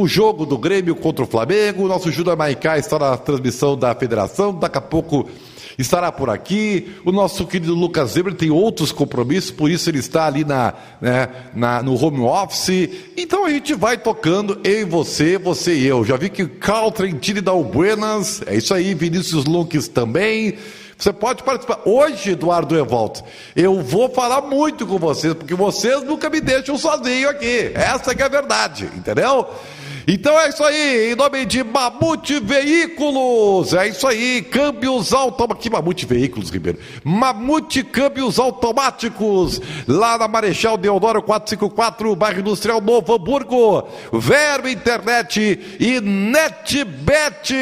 o jogo do Grêmio contra o Flamengo. O nosso Júlio Maicá está na transmissão da federação. Daqui a pouco estará por aqui. O nosso querido Lucas Zebra tem outros compromissos, por isso ele está ali na, né, na, no home office. Então a gente vai tocando, eu e você, você e eu. Já vi que Cal Trentini dá o buenas, é isso aí, Vinícius Lunques também. Você pode participar. Hoje, Eduardo Evaldo, eu vou falar muito com vocês, porque vocês nunca me deixam sozinho aqui. Essa é a verdade, entendeu? Então é isso aí, em nome de Mamute Veículos, é isso aí, câmbios automáticos, que Mamute Veículos, Ribeiro? Mamute Câmbios Automáticos, lá na Marechal Deodoro 454, bairro Industrial Novo Hamburgo, Verbo Internet e NetBet,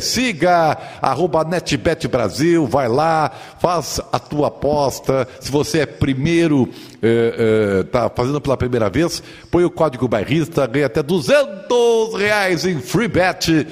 siga, arroba NetBet Brasil, vai lá, faz a tua aposta, se você é primeiro está é, é, fazendo pela primeira vez, põe o código bairrista, ganha até 200 reais em free bet.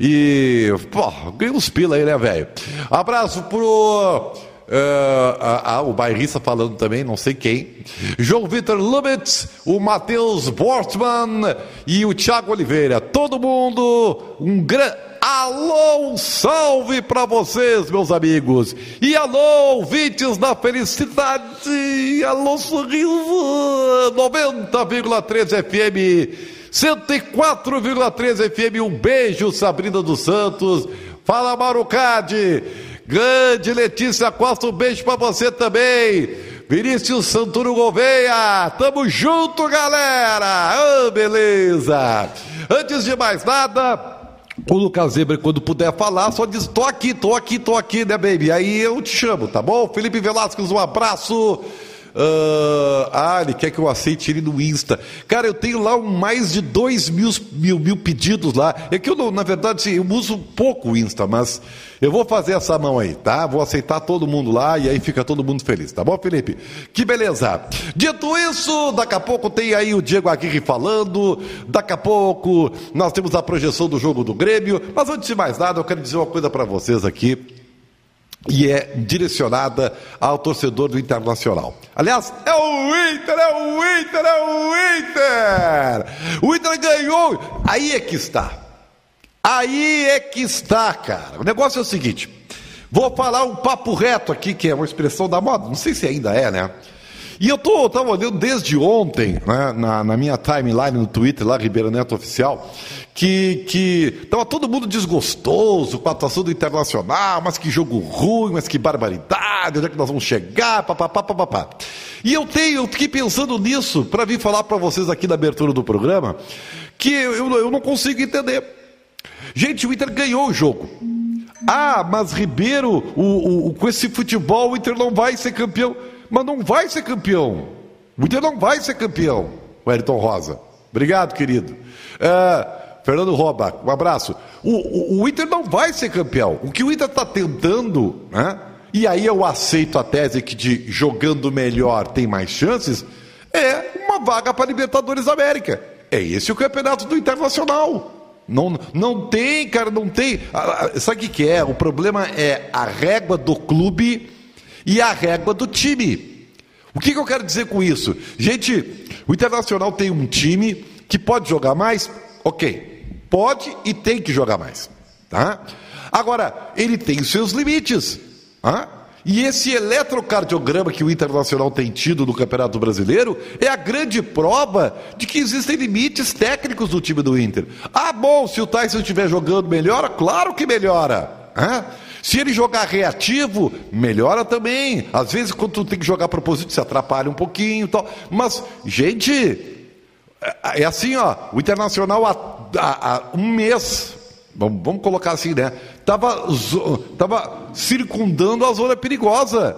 E, pô, ganha uns pila aí, né, velho? Abraço pro. Uh, o bairrista falando também, não sei quem. João Vitor Lubitz, o Matheus Bortman e o Thiago Oliveira. Todo mundo, um grande Alô, um salve para vocês, meus amigos. E alô, ouvintes da felicidade. Alô, sorriso. 90,3 FM. 104,3 FM. Um beijo, Sabrina dos Santos. Fala, Marucade. Grande Letícia Costa, um beijo para você também. Vinícius Santuro Gouveia, tamo junto, galera! Oh, beleza! Antes de mais nada, o Lucas Zebra, quando puder falar, só diz: tô aqui, tô aqui, tô aqui, né, baby? Aí eu te chamo, tá bom? Felipe Velasquez, um abraço. Uh, ah, ele quer que eu aceite ele no Insta. Cara, eu tenho lá mais de dois mil, mil, mil pedidos lá. É que eu, na verdade, eu uso pouco o Insta, mas eu vou fazer essa mão aí, tá? Vou aceitar todo mundo lá e aí fica todo mundo feliz, tá bom, Felipe? Que beleza. Dito isso, daqui a pouco tem aí o Diego Aguirre falando. Daqui a pouco nós temos a projeção do jogo do Grêmio. Mas antes de mais nada, eu quero dizer uma coisa para vocês aqui e é direcionada ao torcedor do Internacional. Aliás, é o Inter, é o Inter, é o Inter! O Inter ganhou! Aí é que está. Aí é que está, cara. O negócio é o seguinte: vou falar um papo reto aqui, que é uma expressão da moda, não sei se ainda é, né? E eu tô, tava olhando desde ontem, né, na, na minha timeline no Twitter, lá, Ribeiro Neto Oficial, que, que tava todo mundo desgostoso com a atuação do Internacional, mas que jogo ruim, mas que barbaridade, onde é que nós vamos chegar, papapá, papapá. E eu tenho, eu fiquei pensando nisso para vir falar para vocês aqui na abertura do programa, que eu, eu não consigo entender. Gente, o Inter ganhou o jogo. Ah, mas Ribeiro, o, o, com esse futebol, o Inter não vai ser campeão. Mas não vai ser campeão. O Inter não vai ser campeão, o Ayrton Rosa. Obrigado, querido. Uh, Fernando Roba, um abraço. O, o, o, Inter não vai ser campeão. O que o Inter está tentando, né? e aí eu aceito a tese que de jogando melhor tem mais chances, é uma vaga para Libertadores da América. É esse o campeonato do Internacional. Não, não tem, cara, não tem. Sabe o que é? O problema é a régua do clube e a régua do time. O que, que eu quero dizer com isso? Gente, o Internacional tem um time que pode jogar mais? Ok pode e tem que jogar mais. Tá? Agora, ele tem seus limites. Tá? E esse eletrocardiograma que o Internacional tem tido no Campeonato Brasileiro é a grande prova de que existem limites técnicos do time do Inter. Ah, bom, se o Tyson estiver jogando, melhora? Claro que melhora. Tá? Se ele jogar reativo, melhora também. Às vezes, quando tu tem que jogar propósito, se atrapalha um pouquinho tal. Mas, gente, é, é assim, ó, o Internacional há, há, há um mês, vamos, colocar assim, né? Estava tava circundando a zona perigosa.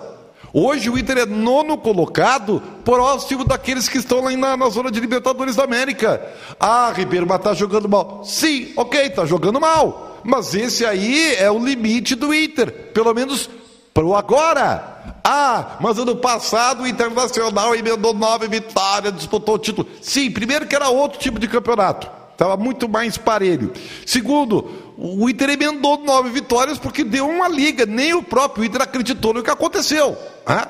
Hoje o Inter é nono colocado, próximo daqueles que estão lá na, na zona de Libertadores da América. Ah, Ribeiro, mas está jogando mal. Sim, ok, está jogando mal. Mas esse aí é o limite do Inter, pelo menos para o agora. Ah, mas ano passado o Internacional emendou nove vitórias, disputou o título. Sim, primeiro que era outro tipo de campeonato. Estava muito mais parelho. Segundo, o Inter emendou nove vitórias porque deu uma liga. Nem o próprio Inter acreditou no que aconteceu. Ah?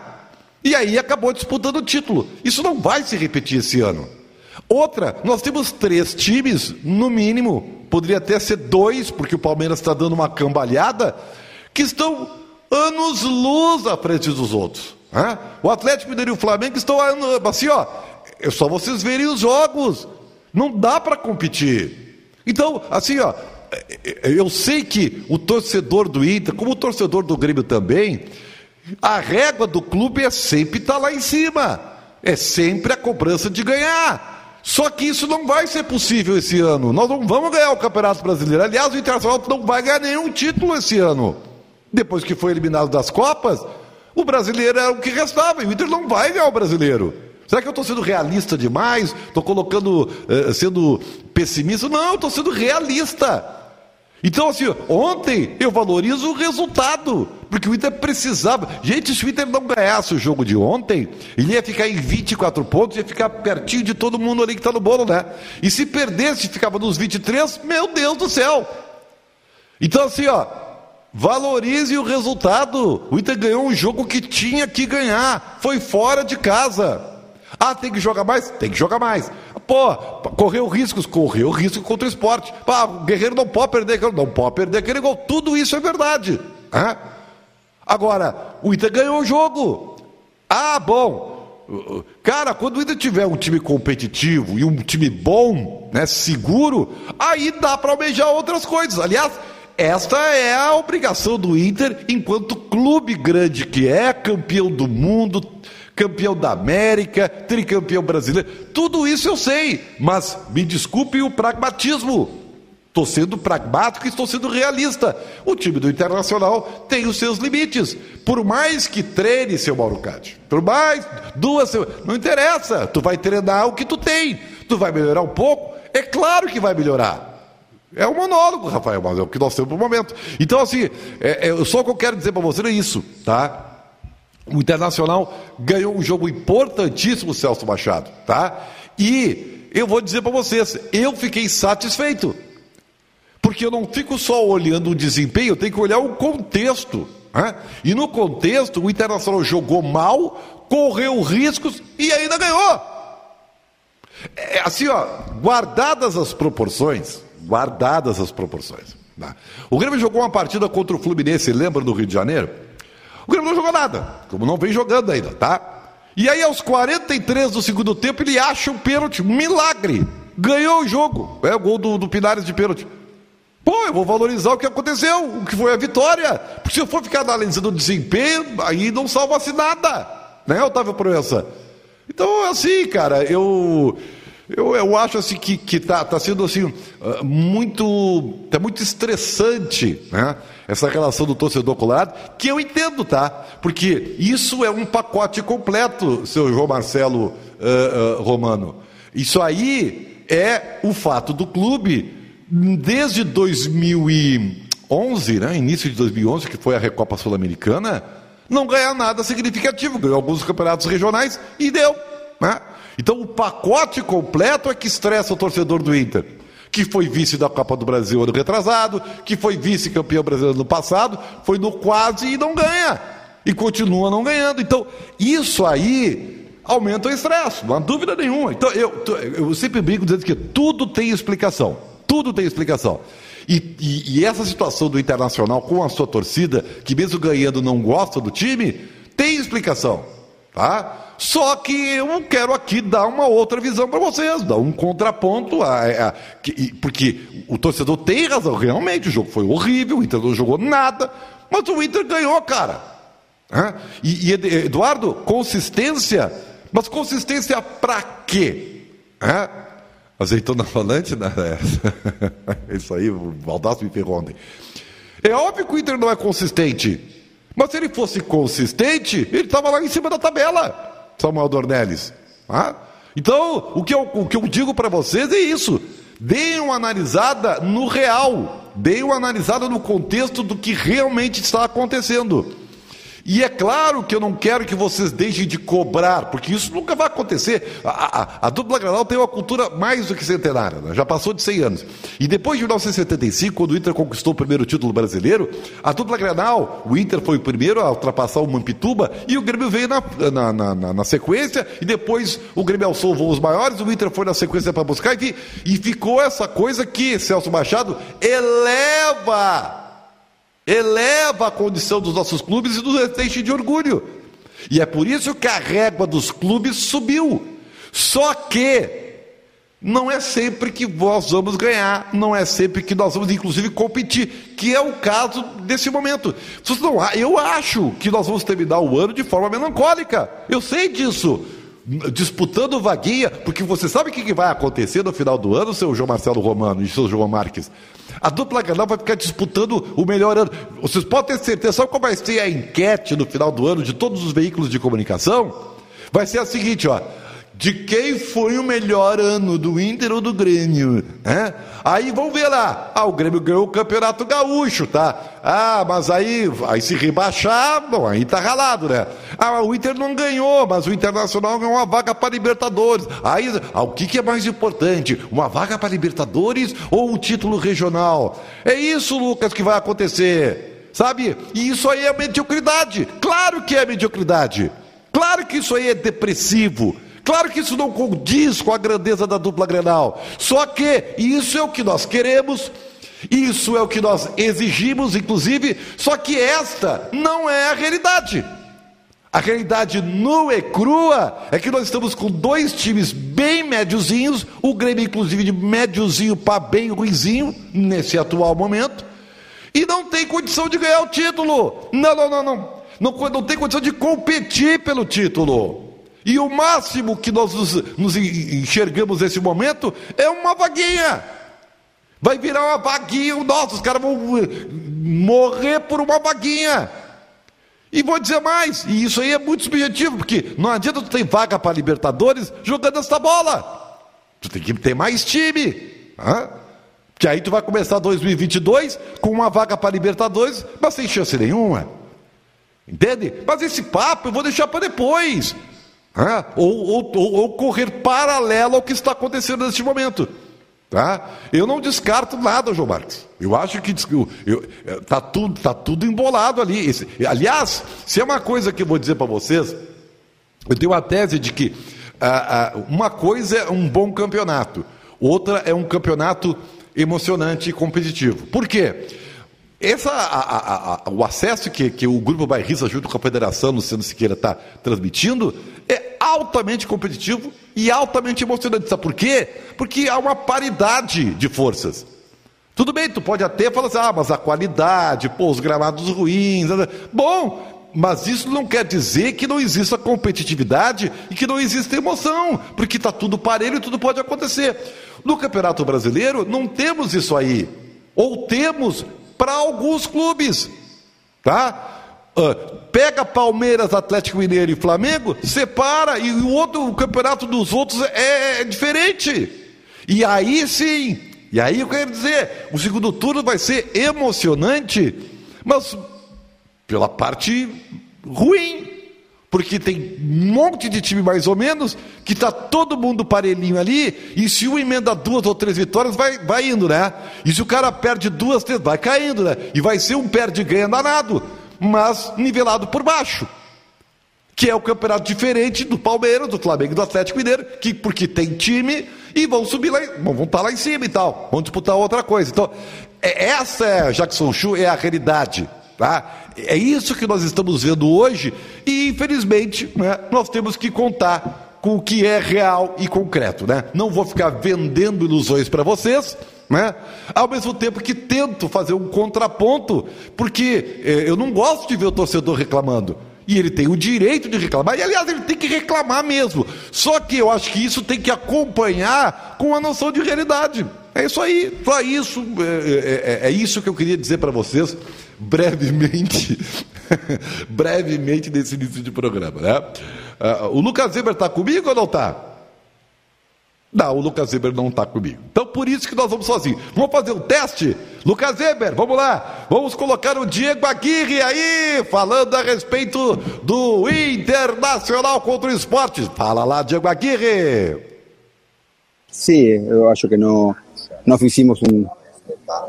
E aí acabou disputando o título. Isso não vai se repetir esse ano. Outra, nós temos três times, no mínimo, poderia até ser dois, porque o Palmeiras está dando uma cambalhada, que estão anos luz à frente dos outros. Né? O Atlético Mineiro e o Flamengo estão assim, ó, é só vocês verem os jogos. Não dá para competir. Então, assim, ó, eu sei que o torcedor do Inter, como o torcedor do Grêmio também, a régua do clube é sempre estar tá lá em cima. É sempre a cobrança de ganhar. Só que isso não vai ser possível esse ano. Nós não vamos ganhar o Campeonato Brasileiro. Aliás, o Internacional não vai ganhar nenhum título esse ano. Depois que foi eliminado das Copas, o brasileiro era o que restava. E o Inter não vai ganhar o brasileiro. Será que eu estou sendo realista demais? Estou colocando, eh, sendo pessimista? Não, estou sendo realista. Então, assim, ontem eu valorizo o resultado, porque o Inter precisava. Gente, se o Inter não ganhasse o jogo de ontem, ele ia ficar em 24 pontos, ia ficar pertinho de todo mundo ali que está no bolo, né? E se perdesse, ficava nos 23, meu Deus do céu! Então, assim, ó, valorize o resultado. O Inter ganhou um jogo que tinha que ganhar, foi fora de casa. Ah, tem que jogar mais? Tem que jogar mais. Pô, correu riscos? Correu risco contra o esporte. Ah, o Guerreiro não pode perder aquele não pode perder aquele gol. Tudo isso é verdade. Hã? Agora, o Inter ganhou o jogo. Ah, bom. Cara, quando o Inter tiver um time competitivo e um time bom, né, seguro, aí dá para almejar outras coisas. Aliás, esta é a obrigação do Inter enquanto clube grande que é, campeão do mundo, campeão da América, tricampeão brasileiro. Tudo isso eu sei, mas me desculpe o pragmatismo. Estou sendo pragmático e estou sendo realista. O time do Internacional tem os seus limites. Por mais que treine, seu Mauro Cade, por mais duas não interessa. Tu vai treinar o que tu tem. Tu vai melhorar um pouco? É claro que vai melhorar. É um monólogo, Rafael, mas é o que nós temos no momento. Então, assim, é, é, só o que eu quero dizer para você é isso, tá? O Internacional ganhou um jogo importantíssimo, Celso Machado, tá? E eu vou dizer para vocês, eu fiquei satisfeito. Porque eu não fico só olhando o desempenho, eu tenho que olhar o contexto. Né? E no contexto, o Internacional jogou mal, correu riscos e ainda ganhou. É, assim, ó, guardadas as proporções, guardadas as proporções. Tá? O Grêmio jogou uma partida contra o Fluminense, lembra do Rio de Janeiro? O Grêmio não jogou nada, como não vem jogando ainda, tá? E aí, aos 43 do segundo tempo, ele acha um pênalti, um milagre. Ganhou o jogo. É o gol do, do Pinares de pênalti. Pô, eu vou valorizar o que aconteceu, o que foi a vitória. Porque se eu for ficar analisando o desempenho, aí não salva-se nada. Né, Otávio Proença? Então, assim, cara, eu. Eu, eu acho assim que, que tá, tá sendo assim ah, muito tá muito estressante, né? Essa relação do torcedor colorado, que eu entendo, tá? Porque isso é um pacote completo, seu João Marcelo uh, uh, Romano. Isso aí é o fato do clube desde 2011, né? Início de 2011, que foi a Recopa Sul-Americana, não ganhar nada significativo, ganhou alguns campeonatos regionais e deu, né? Então o pacote completo é que estressa o torcedor do Inter, que foi vice da Copa do Brasil ano retrasado, que foi vice-campeão brasileiro no passado, foi no quase e não ganha. E continua não ganhando. Então, isso aí aumenta o estresse, não há dúvida nenhuma. Então, eu, eu sempre brinco dizendo que tudo tem explicação. Tudo tem explicação. E, e, e, essa situação do Internacional com a sua torcida, que mesmo ganhando não gosta do time, tem explicação. Tá? Só que eu quero aqui dar uma outra visão para vocês, dar um contraponto, a, a, a, porque o torcedor tem razão, realmente o jogo foi horrível, o Inter não jogou nada, mas o Inter ganhou, cara. E, e Eduardo, consistência, mas consistência para quê? Azeitona falante, né? É. Isso aí, o Baldasso me ferrou ontem. É óbvio que o Inter não é consistente, mas se ele fosse consistente, ele estava lá em cima da tabela. Samuel Dornelles. Ah? Então, o que eu, o que eu digo para vocês é isso. Deem uma analisada no real. Deem uma analisada no contexto do que realmente está acontecendo. E é claro que eu não quero que vocês deixem de cobrar, porque isso nunca vai acontecer. A, a, a dupla Granal tem uma cultura mais do que centenária, né? já passou de 100 anos. E depois de 1975, quando o Inter conquistou o primeiro título brasileiro, a dupla Granal, o Inter foi o primeiro a ultrapassar o Mampituba e o Grêmio veio na, na, na, na, sequência, e depois o Grêmio alçou voos maiores, o Inter foi na sequência para buscar, e, e ficou essa coisa que Celso Machado eleva eleva a condição dos nossos clubes e nos enche de orgulho. E é por isso que a régua dos clubes subiu. Só que não é sempre que nós vamos ganhar, não é sempre que nós vamos, inclusive, competir, que é o caso desse momento. Eu acho que nós vamos terminar o ano de forma melancólica. Eu sei disso. Disputando vaguinha, porque você sabe o que vai acontecer no final do ano, seu João Marcelo Romano e seu João Marques? A dupla Granal vai ficar disputando o melhor ano. Vocês podem ter certeza, sabe qual vai ser a enquete no final do ano de todos os veículos de comunicação? Vai ser a seguinte, ó de quem foi o melhor ano do Inter ou do Grêmio. Né? Aí vamos ver lá. Ah, o Grêmio ganhou o Campeonato Gaúcho, tá? Ah, mas aí, aí se rebaixar, bom, aí tá ralado, né? Ah, o Inter não ganhou, mas o Internacional ganhou uma vaga para Libertadores. Aí, ah, o que, que é mais importante? Uma vaga para Libertadores ou um título regional? É isso, Lucas, que vai acontecer. Sabe? E isso aí é mediocridade. Claro que é mediocridade. Claro que isso aí é depressivo. Claro que isso não condiz com a grandeza da dupla Grenal. Só que isso é o que nós queremos, isso é o que nós exigimos, inclusive, só que esta não é a realidade. A realidade nua e crua é que nós estamos com dois times bem médiozinhos, o Grêmio, inclusive, de médiozinho para bem ruizinho, nesse atual momento, e não tem condição de ganhar o título. Não, não, não, não. Não, não tem condição de competir pelo título. E o máximo que nós nos, nos enxergamos nesse momento é uma vaguinha. Vai virar uma vaguinha, nossa, os caras vão eh, morrer por uma vaguinha. E vou dizer mais, e isso aí é muito subjetivo, porque não adianta tu ter vaga para Libertadores jogando essa bola. Tu tem que ter mais time. Hein? Que aí tu vai começar 2022 com uma vaga para Libertadores, mas sem chance nenhuma. Entende? Mas esse papo eu vou deixar para depois ou, ou, ou, correr paralelo ao que está acontecendo neste momento. Tá? Eu não descarto nada, João Marcos. Eu acho que está tudo, tá tudo embolado ali. Esse, aliás, se é uma coisa que eu vou dizer para vocês, eu tenho a tese de que ah, ah, uma coisa é um bom campeonato, outra é um campeonato emocionante e competitivo. Por quê? Essa, a, a, o acesso que, que o Grupo Bairrista, junto com a Federação Luciano Siqueira, está transmitindo, é altamente competitivo e altamente emocionante. Sabe por quê? Porque há uma paridade de forças. Tudo bem, tu pode até falar assim, ah, mas a qualidade, pô, os gramados ruins. Né? Bom, mas isso não quer dizer que não exista competitividade e que não exista emoção, porque está tudo parelho e tudo pode acontecer. No Campeonato Brasileiro, não temos isso aí. Ou temos para alguns clubes, tá? Uh, pega Palmeiras, Atlético Mineiro e Flamengo, separa e o outro o campeonato dos outros é, é diferente. E aí sim, e aí eu quero dizer, o segundo turno vai ser emocionante, mas pela parte ruim, porque tem um monte de time mais ou menos, que está todo mundo parelhinho ali, e se um emenda duas ou três vitórias, vai, vai indo, né? E se o cara perde duas, três, vai caindo, né? E vai ser um perde-ganha danado, mas nivelado por baixo. Que é o campeonato diferente do Palmeiras, do Flamengo do Atlético Mineiro, que porque tem time e vão subir lá, vão estar tá lá em cima e tal, vão disputar outra coisa. Então, é, essa é, Jackson Chu, é a realidade. Tá? É isso que nós estamos vendo hoje e, infelizmente, né, nós temos que contar com o que é real e concreto. Né? Não vou ficar vendendo ilusões para vocês, né? ao mesmo tempo que tento fazer um contraponto, porque eh, eu não gosto de ver o torcedor reclamando. E ele tem o direito de reclamar, e aliás, ele tem que reclamar mesmo. Só que eu acho que isso tem que acompanhar com a noção de realidade. É isso aí, só isso. É, é, é isso que eu queria dizer para vocês brevemente, brevemente nesse início de programa, né? Uh, o Lucas Weber está comigo ou não está? Não, o Lucas Weber não está comigo. Então, por isso que nós vamos sozinhos. Vamos fazer um teste? Lucas Weber, vamos lá. Vamos colocar o Diego Aguirre aí, falando a respeito do Internacional contra o Esporte. Fala lá, Diego Aguirre. Sim, eu acho que não, não fizemos um,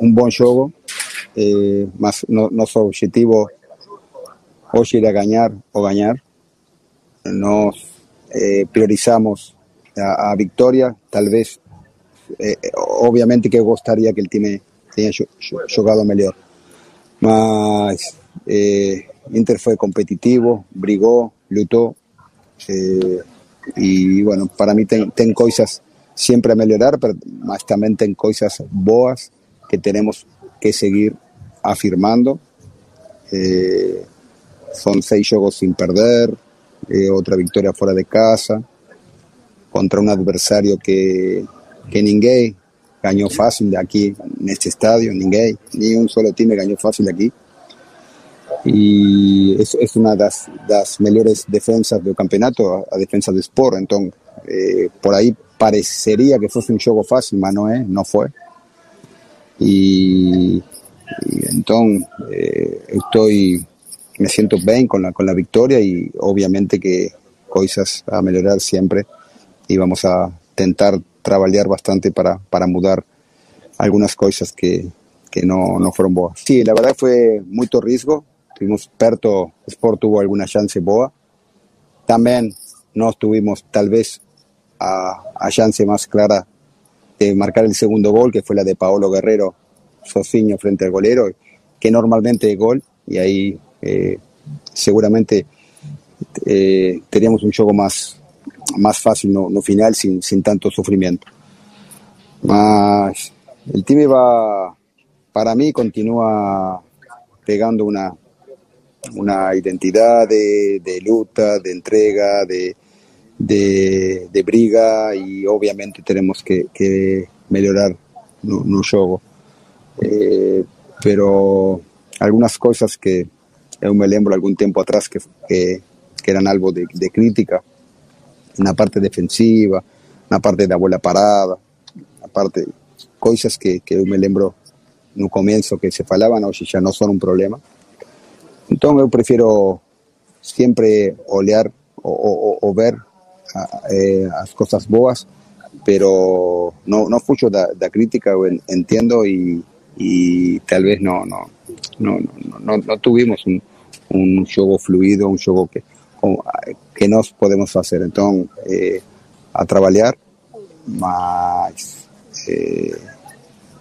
um bom jogo, eh, mas no, nosso objetivo hoje era ganhar ou ganhar. Nós eh, priorizamos a, a vitória, talvez, eh, obviamente que eu gostaria que o time tenha jogado melhor, mas eh, Inter foi competitivo, brigou, lutou, eh, e bueno, para mim tem, tem coisas sempre a melhorar, pero, mas também tem coisas boas que temos que seguir afirmando. Eh, son seis jogos sin perder, eh, outra vitória fora de casa, contra um adversário que, que ninguém ganhou fácil aqui neste estádio, ninguém, nem um solo time ganhou fácil aqui. E é, é uma das, das melhores defensas do campeonato, a defesa do Sport. Então, eh, por aí pareceria que fosse um jogo fácil, mas não é, não foi. E, e então, eh, eu estou me siento bien con la, con la victoria y obviamente que cosas a mejorar siempre. Y vamos a intentar trabajar bastante para, para mudar algunas cosas que, que no, no fueron boas. Sí, la verdad fue mucho riesgo, tuvimos perto, Sport tuvo alguna chance boa, también no tuvimos tal vez a, a chance más clara de marcar el segundo gol, que fue la de Paolo Guerrero, Frente al golero, que normalmente es gol, y ahí eh, seguramente eh, teníamos un juego más, más fácil no, no final, sin, sin tanto sufrimiento. Mas el time va, para mí, continúa pegando una, una identidad de, de luta, de entrega, de, de, briga y obviamente tenemos que, que mejorar no juego. Eh, pero algunas cosas que, eu me lembro algum tempo atrás que, que, que eram algo de, de, crítica na parte defensiva, na parte da bola parada, na parte que, que eu me lembro no começo que se falavam, hoje já não são um problema. Então eu prefiro sempre olhar ou, ou, ou ver eh, as boas, pero não, não fujo da crítica, eu entendo e, e talvez não, não, não, não, não tuvimos um, un juego fluido, un juego que, que nós podemos fazer. Então, eh, a trabalhar, mas eh,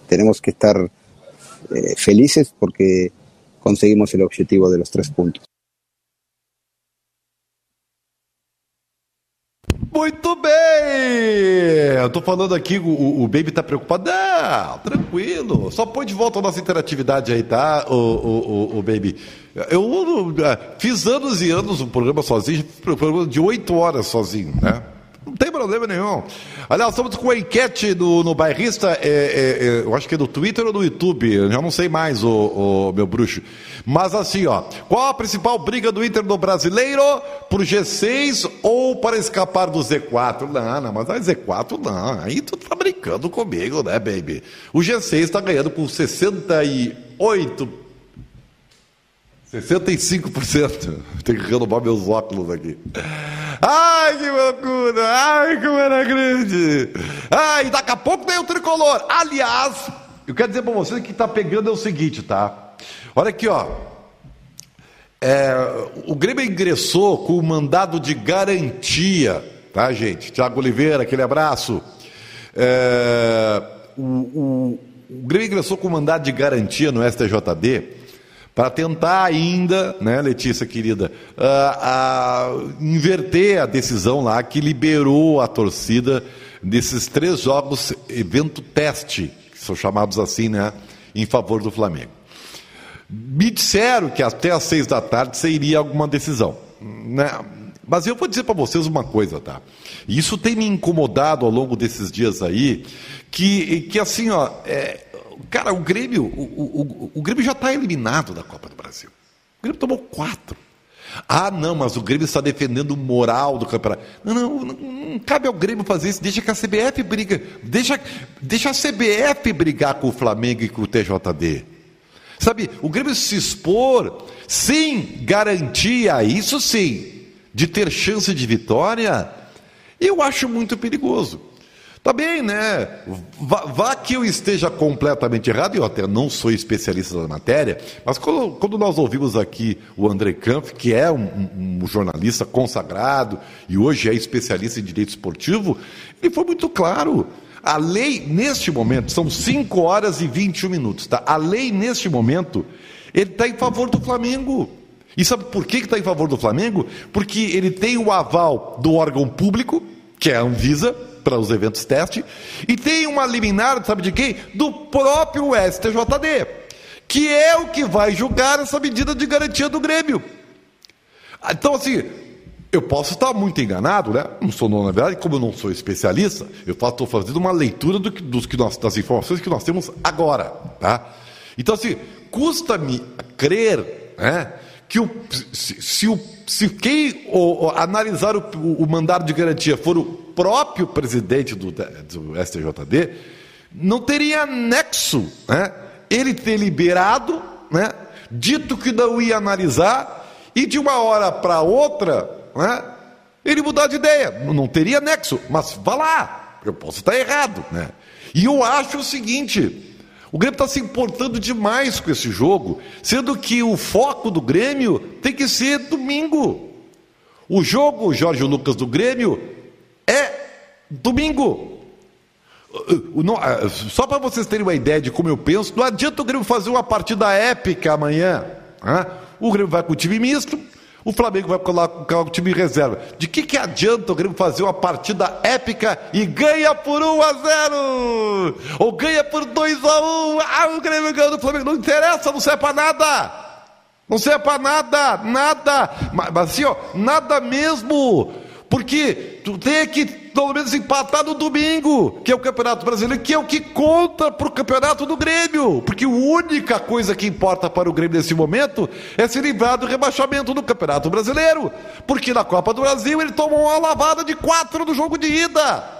tenemos que estar eh, felices porque conseguimos el objetivo de los tres Muito bem! Eu tô falando aqui, o, o Baby tá preocupado. Não, tranquilo. Só põe de volta a nossa interatividade aí, tá, o, o, o, Baby? Eu é, fiz anos e anos um programa sozinho, um programa de oito horas sozinho, né? Não tem problema nenhum. Aliás, estamos com a enquete no, no bairrista, é, é, é, eu acho que é no Twitter ou no YouTube, eu já não sei mais, o, o, meu bruxo. Mas assim, ó, qual a principal briga do Inter no brasileiro? Por G6 ou para escapar do Z4? Não, não, mas a Z4 não. Aí tu tá brincando comigo, né, baby? O G6 está ganhando com 68 65%. Tem que renovar meus óculos aqui. Ai, que loucura! Ai, como era grande! Ai, daqui a pouco tem o tricolor. Aliás, eu quero dizer para vocês que está pegando é o seguinte, tá? Olha aqui, ó. É, o Grêmio ingressou com o mandado de garantia, tá, gente? Tiago Oliveira, aquele abraço. É, o, o, o Grêmio ingressou com o mandado de garantia no STJD para tentar ainda, né, Letícia querida, uh, uh, inverter a decisão lá que liberou a torcida desses três jogos evento teste, que são chamados assim, né, em favor do Flamengo. Me disseram que até às seis da tarde seria alguma decisão, né? Mas eu vou dizer para vocês uma coisa, tá? Isso tem me incomodado ao longo desses dias aí, que, que assim, ó, é, Cara, o Grêmio, o, o, o, o Grêmio já está eliminado da Copa do Brasil. O Grêmio tomou quatro. Ah, não, mas o Grêmio está defendendo o moral do campeonato. Não, não, não, não, cabe ao Grêmio fazer isso. Deixa que a CBF briga. Deixa, deixa a CBF brigar com o Flamengo e com o TJD. Sabe, o Grêmio se expor sem garantia, isso sim, de ter chance de vitória, eu acho muito perigoso. Tá bem, né? Vá, vá, que eu esteja completamente errado, eu até não sou especialista na matéria, mas quando, quando nós ouvimos aqui o André Kampf, que é um, um, um, jornalista consagrado e hoje é especialista em direito esportivo, ele foi muito claro. A lei, neste momento, são 5 horas e 21 minutos, tá? A lei, neste momento, ele está em favor do Flamengo. E sabe por que está em favor do Flamengo? Porque ele tem o aval do órgão público, que é a Anvisa, para os eventos teste, e tem uma liminar, sabe de quem? Do próprio STJD, que é o que vai julgar essa medida de garantia do Grêmio. Então, assim, eu posso estar muito enganado, né? Não sou, na verdade, como eu não sou especialista, eu estou fazendo uma leitura do dos que nós, das informações que nós temos agora, tá? Então, assim, custa-me crer, né? Que o, se, se, o, se quem o, analisar o, o mandado de garantia for o próprio presidente do, do STJD, não teria nexo né? ele ter liberado, né? dito que não ia analisar, e de uma hora para outra, né? ele mudar de ideia. Não teria nexo, mas vá lá, eu posso estar errado. Né? E eu acho o seguinte: o Grêmio está se importando demais com esse jogo, sendo que o foco do Grêmio tem que ser domingo. O jogo, Jorge Lucas do Grêmio, é domingo. Só para vocês terem uma ideia de como eu penso, não adianta o Grêmio fazer uma partida épica amanhã. O Grêmio vai com o time misto, o Flamengo vai colocar o time reserva. De que, que adianta o Grêmio fazer uma partida épica e ganha por 1 a 0? Ou ganha por 2 a 1? Ah, o Grêmio ganhou do Flamengo. Não interessa, não serve para nada. Não serve para nada, nada. Mas assim, ó, nada mesmo. Porque tu tem que pelo menos empatar no domingo, que é o Campeonato Brasileiro, que é o que conta para o Campeonato do Grêmio. Porque a única coisa que importa para o Grêmio nesse momento é se livrar do rebaixamento do Campeonato Brasileiro. Porque na Copa do Brasil ele tomou uma lavada de quatro no jogo de ida.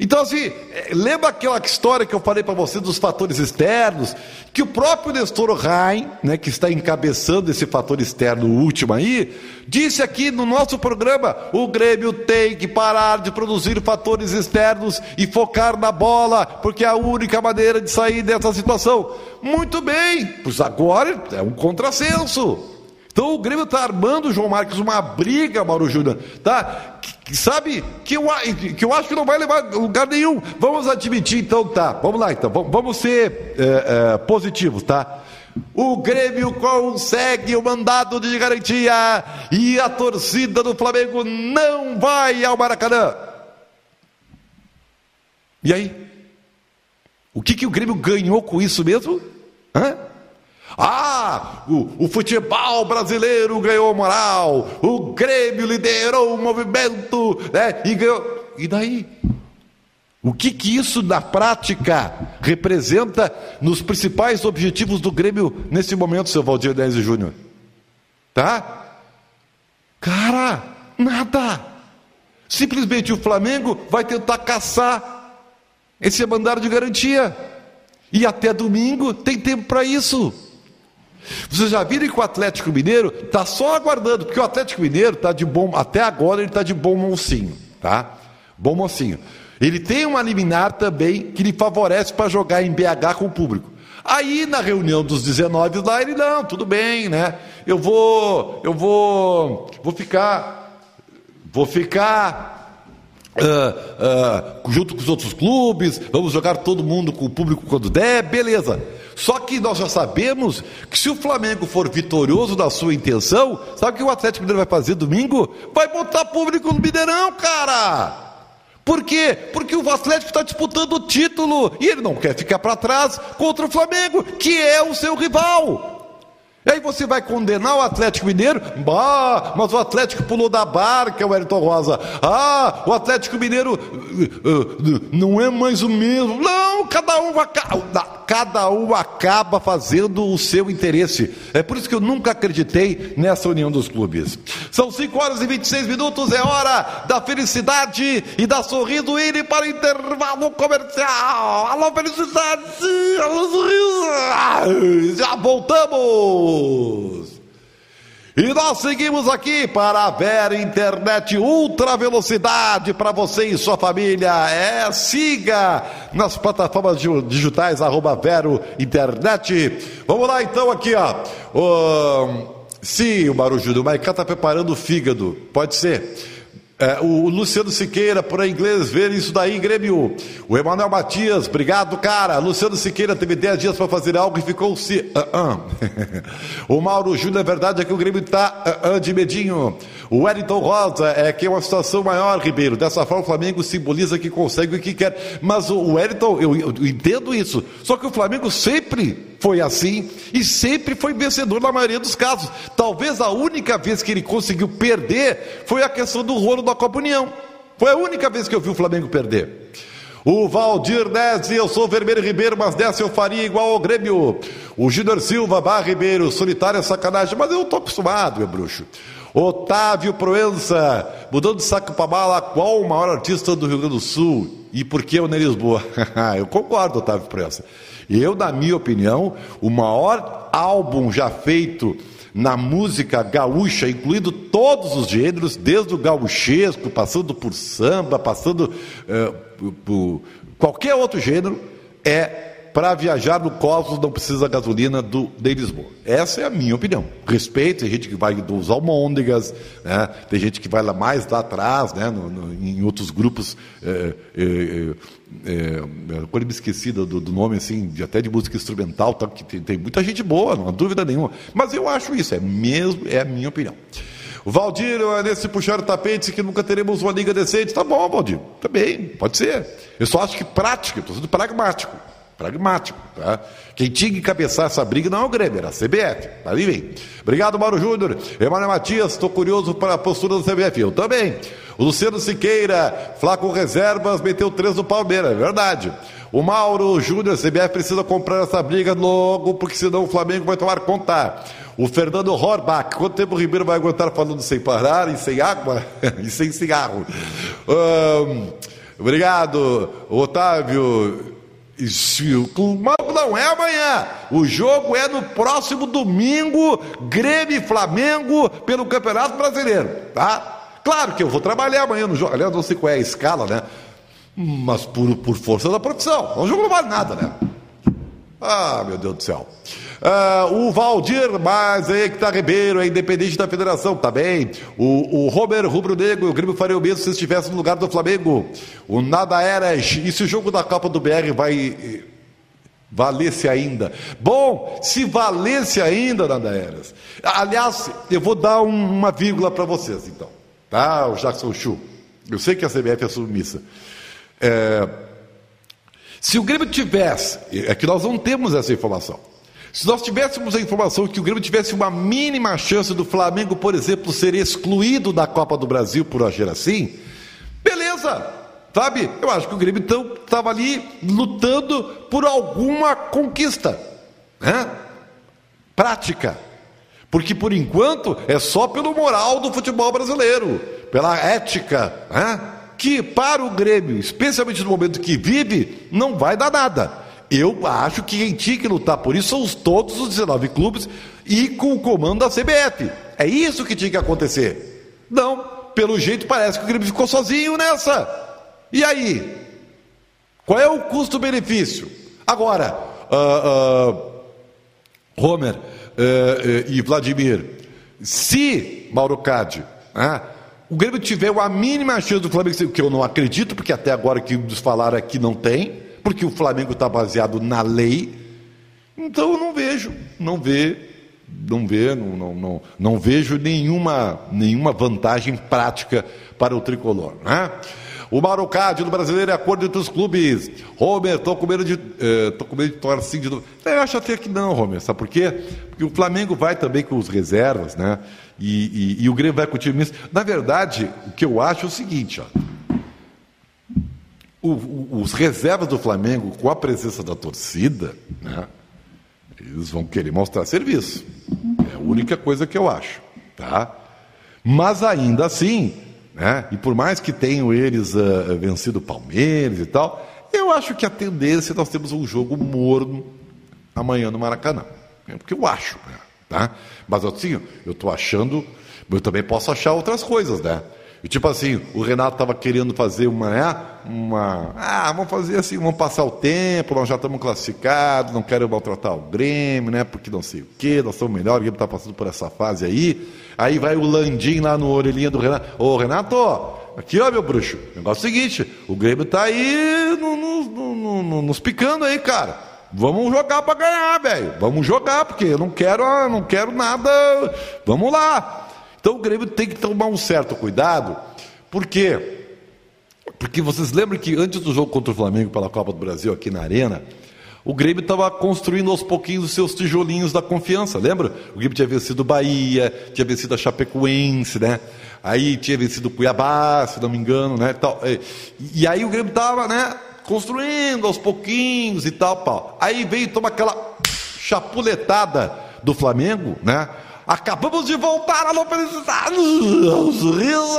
Então, assim, é, lembra aquela história que eu falei para você dos fatores externos? Que o próprio Nestor Rain, né, que está encabeçando esse fator externo último aí, disse aqui no nosso programa: o Grêmio tem que parar de produzir fatores externos e focar na bola, porque é a única maneira de sair dessa situação. Muito bem, pois agora é um contrassenso. Então o Grêmio está armando, João Marcos, uma briga, Mauro Júnior, tá? Sabe, que eu, que eu acho que não vai levar lugar nenhum. Vamos admitir, então, tá. Vamos lá, então. Vamos ser é, é, positivos, tá? O Grêmio consegue o mandado de garantia e a torcida do Flamengo não vai ao Maracanã. E aí? O que, que o Grêmio ganhou com isso mesmo? Hã? Ah, o, o, futebol brasileiro ganhou moral, o Grêmio liderou o movimento, né? E ganhou. E daí? O que que isso na prática representa nos principais objetivos do Grêmio nesse momento, seu Valdir Désio Júnior? Tá? Cara, nada. Simplesmente o Flamengo vai tentar caçar esse mandato de garantia. E até domingo tem tempo para isso. Vocês já viram que o Atlético Mineiro está só aguardando, porque o Atlético Mineiro está de bom, até agora ele está de bom mocinho, tá? Bom mocinho. Ele tem uma liminar também que lhe favorece para jogar em BH com o público. Aí na reunião dos 19 lá, ele não, tudo bem, né? Eu vou, eu vou, vou ficar, vou ficar Uh, uh, junto com os outros clubes, vamos jogar todo mundo com o público quando der, beleza. Só que nós já sabemos que se o Flamengo for vitorioso na sua intenção, sabe o que o Atlético Mineiro vai fazer domingo? Vai botar público no Mineirão, cara! Por quê? Porque o Atlético está disputando o título e ele não quer ficar para trás contra o Flamengo, que é o seu rival. E aí você vai condenar o Atlético Mineiro? Bah, mas o Atlético pulou da barca, o Wellington Rosa. Ah, o Atlético Mineiro uh, uh, não é mais o mesmo. Não, cada um, cada um acaba fazendo o seu interesse. É por isso que eu nunca acreditei nessa união dos clubes. São 5 horas e 26 minutos, é hora da felicidade e da sorriso ir para o intervalo comercial. Alô, felicidade! Alô, sorriso! Já voltamos! E nós seguimos aqui para a Vera Internet Ultra Velocidade para você e sua família. É, siga nas plataformas digitais arroba Vero Internet. Vamos lá então aqui, ó. Sim, o Marujo do Maicá está preparando o fígado. Pode ser. É, o Luciano Siqueira, para inglês, ver isso daí, Grêmio. O Emanuel Matias, obrigado, cara. Luciano Siqueira teve 10 dias para fazer algo e ficou se. Uh -uh. o Mauro Júnior, é verdade é que o Grêmio está uh de medinho. O Wellington Rosa é que é uma situação maior, Ribeiro. Dessa forma, o Flamengo simboliza que consegue o que quer. Mas o Wellington, eu, eu entendo isso. Só que o Flamengo sempre foi assim e sempre foi vencedor na maioria dos casos. Talvez a única vez que ele conseguiu perder foi a questão do rolo da Copa União. Foi a única vez que eu vi o Flamengo perder. O Valdir Nese, eu sou Vermelho Ribeiro, mas dessa eu faria igual ao Grêmio. O Júnior Silva, Bar Ribeiro, solitário é sacanagem, mas eu tô acostumado, meu bruxo. Otávio Proença, mudando de saco para bala, qual o maior artista do Rio Grande do Sul? E por que o Lisboa? eu concordo, Otávio Proença. Eu, na minha opinião, o maior álbum já feito na música gaúcha, incluindo todos os gêneros, desde o gauchesco, passando por samba, passando uh, por qualquer outro gênero, é para viajar no cosmos não precisa gasolina do, de Lisboa. Essa é a minha opinião. Respeito, tem gente que vai dos almôndegas, né? tem gente que vai lá mais lá atrás, né? No, no, em outros grupos. É, é, é, é agora me esqueci do, do, nome, assim, de, até de música instrumental, tá, que tem, tem, muita gente boa, não há dúvida nenhuma. Mas eu acho isso, é mesmo, é a minha opinião. O Valdir, nesse puxar o tapete, que nunca teremos uma liga decente. Tá bom, Valdir, também, tá pode ser. Eu só acho que prático, estou sendo pragmático pragmático. Tá? Quem tinha que cabeçar essa briga não é o Grêmio, era a CBF. Ali vem. Obrigado, Mauro Júnior. Emanuel Matias, estou curioso para a postura da CBF. Eu também. O Luciano Siqueira, Flaco Reservas, meteu três no Palmeiras, é verdade. O Mauro Júnior, CBF precisa comprar essa briga logo, porque senão o Flamengo vai tomar conta. O Fernando Horbach, quanto tempo o Ribeiro vai aguentar falando sem parar e sem água e sem cigarro? Um, obrigado, Otávio. Não é amanhã. O jogo é no próximo domingo, Grêmio e Flamengo pelo Campeonato Brasileiro, tá? Claro que eu vou trabalhar amanhã no jogo. Aliás, não sei qual é a escala, né? Mas por, por força da produção. O jogo não vale nada, né? Ah, meu Deus do céu. Uh, o Valdir, mas aí que tá Ribeiro, é independente da federação, tá bem. O, o Romer Rubro Negro, o Grêmio faria o mesmo se estivesse no lugar do Flamengo. O Nada Eras, e se o jogo da Copa do BR vai valer-se ainda? Bom, se valesse ainda, Nada Eras. Aliás, eu vou dar um, uma vírgula para vocês, então. Tá, o Jackson Chu. Eu sei que a CBF é submissa. É, se o Grêmio tivesse, é que nós não temos essa informação. Se nós tivéssemos a informação que o Grêmio tivesse uma mínima chance do Flamengo, por exemplo, ser excluído da Copa do Brasil por agir assim, beleza, sabe? Eu acho que o Grêmio então estava ali lutando por alguma conquista, né? Prática. Porque por enquanto é só pelo moral do futebol brasileiro, pela ética, né? que para o Grêmio, especialmente no momento que vive, não vai dar nada. Eu acho que quem tinha que lutar por isso são os, todos os 19 clubes e com o comando da CBF. É isso que tinha que acontecer. Não, pelo jeito parece que o Grêmio ficou sozinho nessa. E aí? Qual é o custo-benefício? Agora, uh, uh, Homer uh, e Vladimir, se Mauro Cade, o Grêmio tiver a mínima chance do Flamengo, que eu não acredito, porque até agora que nos falaram aqui não tem, porque o Flamengo está baseado na lei. Então eu não vejo, não vê, não vê, não, não, não, não vejo nenhuma, nenhuma vantagem prática para o tricolor. Né? O Marucádio do brasileiro é acordo entre os clubes. Homer, estou com medo de. Eh, com medo de torcer de novo. Eu acho até que não, Homer. Sabe por quê? Porque o Flamengo vai também com os reservas, né? E, e, e o Grêmio vai com o time. Na verdade, o que eu acho é o seguinte, ó. O, o, os reservas do Flamengo, com a presença da torcida, né, eles vão querer mostrar serviço. É a única coisa que eu acho. Tá? Mas ainda assim, né, e por mais que tenham eles uh, vencido o Palmeiras e tal, eu acho que a tendência é nós temos um jogo morno amanhã no Maracanã. É porque eu acho, né? tá? Mas assim, eu estou achando, eu também posso achar outras coisas, né? E tipo assim, o Renato estava querendo fazer uma, né? Uma. Ah, vamos fazer assim, vamos passar o tempo, nós já estamos classificados, não quero maltratar o Grêmio, né? Porque não sei o quê, nós somos melhores, o Grêmio está passando por essa fase aí. Aí vai o Landim lá no orelhinha do Renato. Ô, Renato, aqui ó, meu bruxo, o negócio é o seguinte, o Grêmio está aí no, no, no, nos picando aí, cara. Vamos jogar para ganhar, velho. Vamos jogar, porque eu não quero, não quero nada. Vamos lá. Então o Grêmio tem que tomar um certo cuidado, por quê? Porque vocês lembram que antes do jogo contra o Flamengo pela Copa do Brasil aqui na Arena, o Grêmio estava construindo aos pouquinhos os seus tijolinhos da confiança, lembra? O Grêmio tinha vencido o Bahia, tinha vencido a Chapecoense, né? Aí tinha vencido o Cuiabá, se não me engano, né? E, e aí o Grêmio estava, né? Construindo aos pouquinhos e tal, pau. Aí veio tomar aquela chapuletada do Flamengo, né? Acabamos de voltar à felicidade. Sorriso.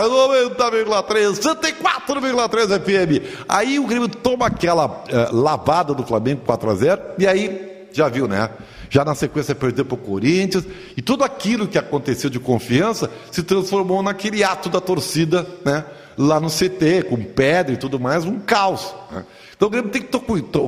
90,3, 104,3 FM. Aí o Grêmio toma aquela uh, lavada do Flamengo 4 a 0 e aí já viu, né? Já na sequência perdeu para o Corinthians e tudo aquilo que aconteceu de confiança se transformou naquele ato da torcida, né? Lá no CT, com pedra e tudo mais, um caos. Né? Então o Grêmio tem que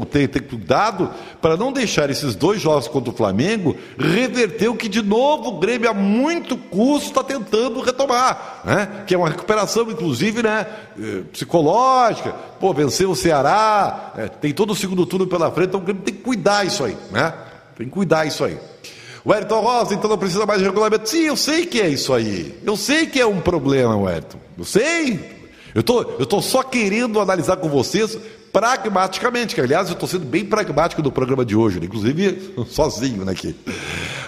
ter, ter cuidado para não deixar esses dois jogos contra o Flamengo reverter o que de novo o Grêmio a muito custo está tentando retomar, né? que é uma recuperação, inclusive, né? Eh, psicológica. Pô, venceu o Ceará, né? tem todo o segundo turno pela frente, então o Grêmio tem que cuidar isso aí, né? Tem que cuidar isso aí. O Ayrton Rosa, então não precisa mais de regulamento. Sim, eu sei que é isso aí. Eu sei que é um problema, Ayrton. Eu sei. Eu tô, eu tô só querendo analisar com vocês pragmaticamente, que aliás eu estou sendo bem pragmático no programa de hoje, né? inclusive sozinho né, aqui.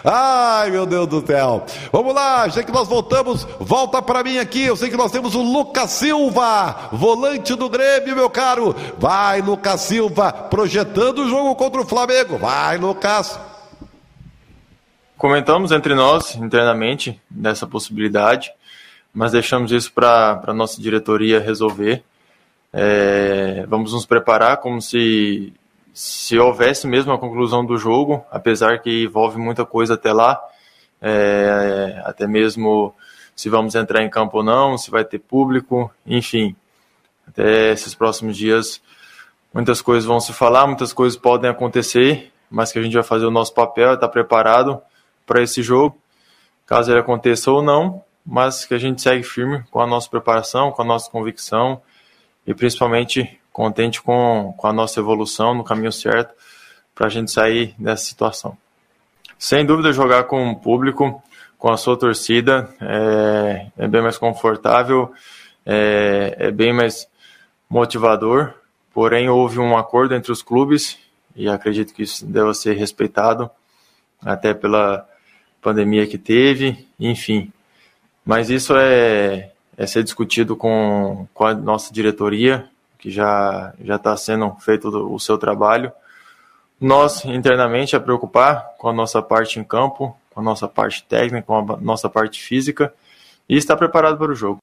Ai meu Deus do céu. Vamos lá, já que nós voltamos, volta para mim aqui. Eu sei que nós temos o Lucas Silva, volante do Grêmio, meu caro. Vai, Lucas Silva, projetando o jogo contra o Flamengo. Vai, Lucas. Comentamos entre nós internamente dessa possibilidade, mas deixamos isso para a nossa diretoria resolver. É, vamos nos preparar como se, se houvesse mesmo a conclusão do jogo, apesar que envolve muita coisa até lá, é, até mesmo se vamos entrar em campo ou não, se vai ter público, enfim. Até esses próximos dias, muitas coisas vão se falar, muitas coisas podem acontecer, mas que a gente vai fazer o nosso papel, estar preparado para esse jogo, caso ele aconteça ou não, mas que a gente segue firme com a nossa preparação, com a nossa convicção e principalmente contente com, com a nossa evolução no caminho certo para a gente sair dessa situação. Sem dúvida, jogar com o público, com a sua torcida, é, é bem mais confortável, é, é bem mais motivador. Porém, houve um acordo entre os clubes e acredito que isso deva ser respeitado, até pela pandemia que teve, enfim. Mas isso é, é ser discutido com, com a nossa diretoria, que já está sendo feito o seu trabalho. Nós, internamente, a preocupar com a nossa parte em campo, com a nossa parte técnica, com a nossa parte física e estar preparado para o jogo.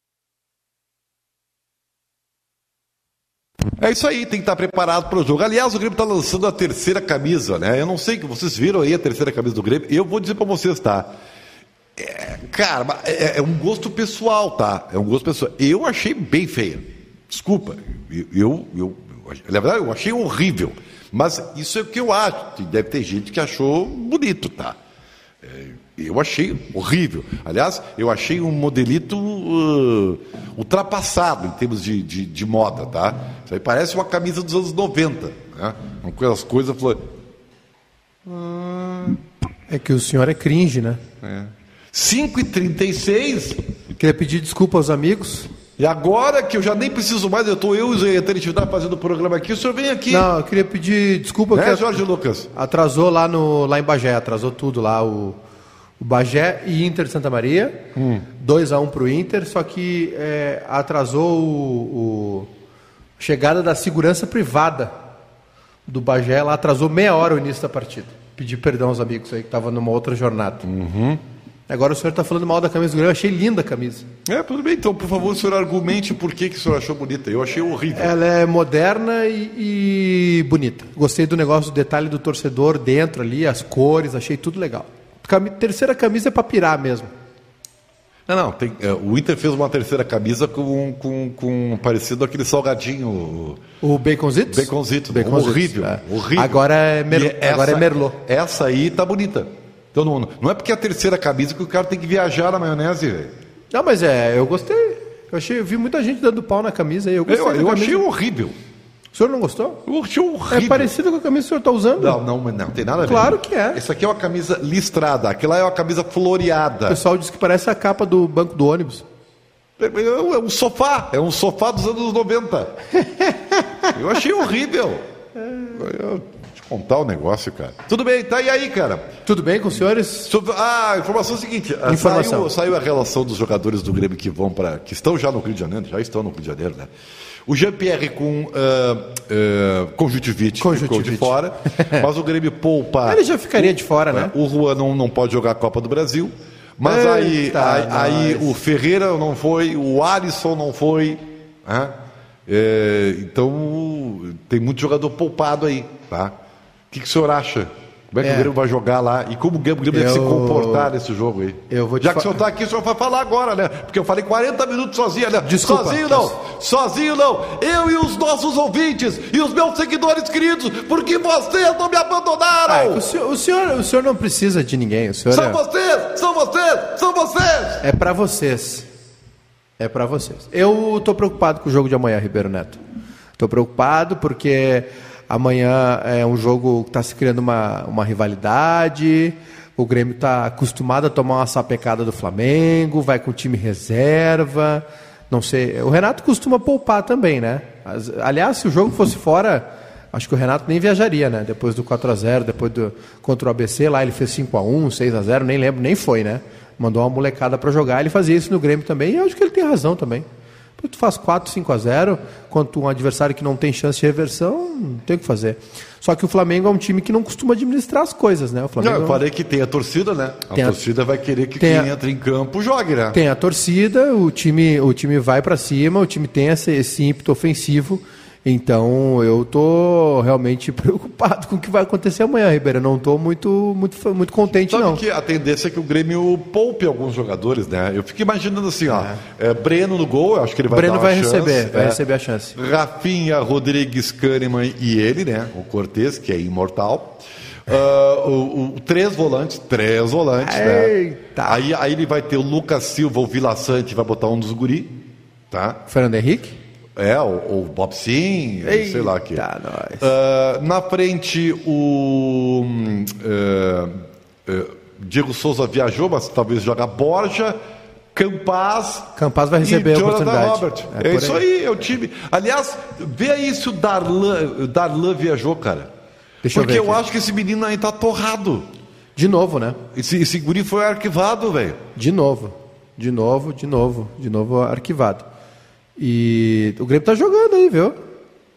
É isso aí, tem que estar preparado para o jogo. Aliás, o Grêmio está lançando a terceira camisa, né? Eu não sei que vocês viram aí a terceira camisa do Grêmio. Eu vou dizer para vocês, tá? É, cara, é, é, um gosto pessoal, tá? É um gosto pessoal. Eu achei bem feia. Desculpa. Eu, eu, eu, na verdade, eu achei horrível. Mas isso é o que eu acho. Deve ter gente que achou bonito, tá? É, eu achei horrível. Aliás, eu achei um modelito uh, ultrapassado em termos de, de, de, moda, tá? Isso aí parece uma camisa dos anos 90. Né? Aquelas coisas. É que o senhor é cringe, né? É. 5h36. Queria pedir desculpa aos amigos. E agora que eu já nem preciso mais, eu estou eu e a Teletividade fazendo o programa aqui, o senhor vem aqui. Não, eu queria pedir desculpa. Né, Jorge Lucas? Atrasou lá, no, lá em Bagé, atrasou tudo lá, o, o Bagé e Inter Santa Maria. 2x1 um para o Inter, só que é, atrasou o, o, Chegada da segurança privada do Bagé, lá atrasou meia hora o início da partida. Pedi perdão aos amigos aí que estavam numa outra jornada. Agora o senhor está falando mal da camisa do Grêmio, eu achei linda a camisa. É, tudo bem. Então, por favor, o senhor argumente por que, que o senhor achou bonita. Eu achei horrível. Ela é moderna e, e bonita. Gostei do negócio, do detalhe do torcedor dentro ali, as cores, achei tudo legal. Cami- terceira camisa é para pirar mesmo. Não, não. Tem, é, o Inter fez uma terceira camisa com, com, com parecido aquele salgadinho. O baconzitos? Baconzito. Baconzitos, horrível. é. Horrível. Agora é, mer... Agora é merlot. Essa aí tá bonita. Então, não, não é porque é a terceira camisa que o cara tem que viajar na maionese, velho. Não, mas é, eu gostei. Eu achei, eu vi muita gente dando pau na camisa aí. Eu gostei. Eu, eu achei horrível. O senhor não gostou? Eu achei horrível. É parecido com a camisa que o senhor está usando? Não, não, não tem nada a ver. Claro que é. Essa aqui é uma camisa listrada, aquela é uma camisa O floreada. pessoal diz que parece a capa do banco do ônibus. É é um sofá, é um sofá dos anos 90. Eu achei horrível. Eu, te contar o negócio, cara. Tudo bem, tá e aí, cara? Tudo bem com os senhores? Ah, a informação é a seguinte: ah, Informação. Saiu, saiu a relação dos jogadores do Grêmio que vão para. que estão já no Rio de Janeiro, já estão no Rio de Janeiro, né? O Jean-Pierre com ah, ah, conjuntivite, ficou de Conjuntivite. fora, mas o Grêmio poupa. Ele já ficaria de fora, né? O Juan não, não pode jogar a Copa do Brasil. Mas aí, Eita, aí, aí nós. o Ferreira não foi, o Alisson não foi. né? É, então tem muito jogador poupado aí. Tá? O que, que o senhor acha? Como é que É. o Grêmio vai jogar lá? E como o Grêmio deve se comportar nesse jogo aí? Eu vou Já que fa- o senhor está aqui, o senhor vai falar agora, né? Porque eu falei 40 minutos sozinho, né? Desculpa. Sozinho não, sozinho não. Eu e os nossos ouvintes e os meus seguidores queridos, porque vocês não me abandonaram! Ah, o, senhor, o, senhor, o senhor não precisa de ninguém. O senhor São é, vocês! São vocês! São vocês! é para vocês. É para vocês. Eu tô preocupado com o jogo de amanhã, Ribeiro Neto. Tô preocupado porque amanhã é um jogo que está se criando uma, uma rivalidade. O Grêmio está acostumado a tomar uma sapecada do Flamengo, vai com o time reserva. Não sei. O Renato costuma poupar também, né? Aliás, se o jogo fosse fora, acho que o Renato nem viajaria, né? Depois do 4 a 0 depois do contra o ABC, lá ele fez 5 a 1 6 a 0 nem lembro, nem foi, né? Mandou uma molecada para jogar, ele fazia isso no Grêmio também, e eu acho que ele tem razão também. Tu faz 4, 5 a 0 contra um adversário que não tem chance de reversão, não tem o que fazer. Só que o Flamengo é um time que não costuma administrar as coisas, né? O Flamengo Não, eu é falei que tem a torcida, né? A torcida vai querer que quem a- entra em campo jogue, né? Tem a torcida, o time, o time vai para cima, o time tem esse, esse ímpeto ofensivo. Então eu tô realmente preocupado com o que vai acontecer amanhã, Ribeiro. Não tô muito, muito, muito contente, Sabe não. que a tendência é que o Grêmio poupe alguns jogadores, né? Eu fico imaginando assim, ó. é, Breno no gol, eu acho que ele vai Breno dar uma vai chance, receber, vai é. receber a chance. Rafinha, Rodrigues, Kahneman e ele, né? O Cortez, que é imortal. Ah, o, o- três volantes, três volantes, né? Eita. Aí, aí ele vai ter o Lucas Silva, o Vila Sante, vai botar um dos guri, tá? Fernando Henrique? É, o, o Bob Sim, sei lá que. Nós. Ah, na frente, o é, é, Diego Souza viajou, mas talvez joga Borja, Campaz. Campaz vai receber e a oportunidade. Robert. É É, isso aí. aí, é o time. Aliás, vê aí se o Darlan, o Darlan viajou, cara. Deixa eu Porque eu, aqui. acho que esse menino aí tá torrado. De novo, né? Esse, esse guri foi arquivado, velho. De novo. De novo, de novo. De novo arquivado. E o Grêmio tá jogando aí, viu?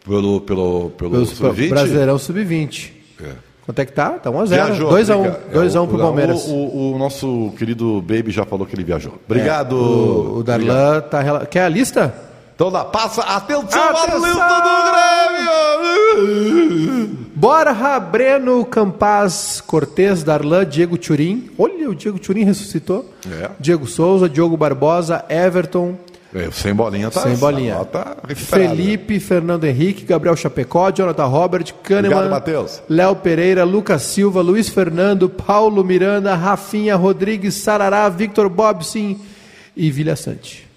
Pelo, pelo, pelo Pelo sub-20. Brasileirão Sub-20. É. Quanto é que tá? Tá 1x0. Viajou. 2x1. obrigado. 2x1 É, pro Palmeiras. O, o- o nosso querido Baby já falou que ele viajou. Obrigado. É, O, o Obrigado. Darlan tá. rela- Quer a lista? Então lá, passa. Atenção, Atenção! a do Grêmio! Borja, Breno, Campaz, Cortez, Darlan, Diego Turim. Olha, o Diego Turim ressuscitou. É. Diego Souza, Diogo Barbosa, Everton, sem bolinha tá. sem bolinha. Tá. Felipe, Fernando Henrique, Gabriel Chapecó, Jonathan Robert, Kahneman. Léo Pereira, Lucas Silva, Luiz Fernando, Paulo Miranda, Rafinha, Rodrigues, Sarará, Victor Bobsin e Vilha Sante.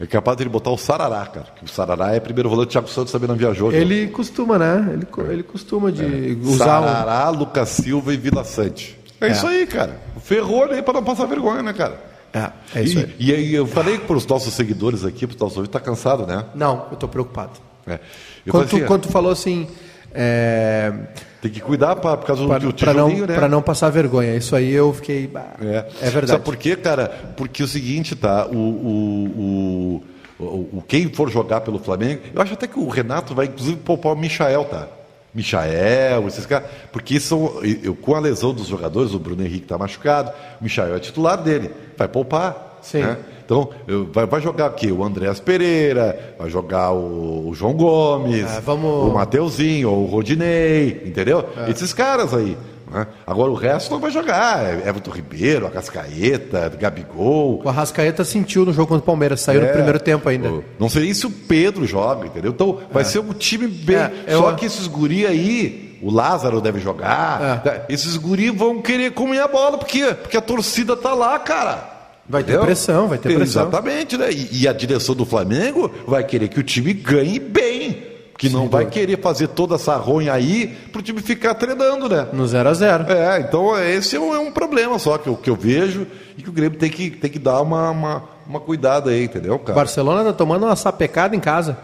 É capaz de ele botar o Sarará, cara. Que o Sarará é primeiro volante, Thiago Santos também não viajou. Ele costuma, né? Ele, co- ele costuma de usar um... Sarará, Lucas Silva e Vila Sante. É, isso aí, cara. Ferrou ele aí pra não passar vergonha, né, cara? É, é isso aí. E, e aí eu falei pros nossos seguidores aqui, pros nossos ouvintes, tá cansado, né? Não, eu tô preocupado. É. Eu Quando falei tu, assim, quando tu falou assim, é, tem que cuidar pra, por causa do, pra, do tijolinho, né? pra não passar vergonha. Isso aí eu fiquei. É, é verdade. Sabe por quê, cara? Porque é o seguinte, tá? O, o, o, o, quem for jogar pelo Flamengo, eu acho até que o Renato vai inclusive poupar o Michael, tá? Michael, esses caras, porque são, eu, com a lesão dos jogadores, o Bruno Henrique está machucado, o Michael é titular dele, vai poupar. Sim. Né? Então, vai, vai, jogar aqui o Andréas Pereira, vai jogar o, o João Gomes, é, vamos... o Mateuzinho, o Rodinei, entendeu? É. Esses caras aí. Né? Agora o resto não vai jogar. É Everton Ribeiro, Arrascaeta, Gabigol. O Arrascaeta sentiu no jogo contra o Palmeiras, saiu é, no primeiro tempo ainda. Não sei se o Pedro joga, entendeu? Então vai é. ser um time bem. É, eu... Só que esses guri aí, o Lázaro deve jogar. É. Tá? Esses guri vão querer comer a bola, porque, porque a torcida tá lá, cara. Vai ter Entendeu? pressão, vai ter pressão. Exatamente, né? E, e, a direção do Flamengo vai querer que o time ganhe bem. Que não vai querer fazer toda essa ronha aí para o time ficar treinando, né? No 0 a 0 É, então esse é um, é um, problema só que eu, que eu vejo e que o Grêmio tem que, tem que dar uma, uma, uma cuidada aí, entendeu, cara? Barcelona tá tomando uma sapecada em casa.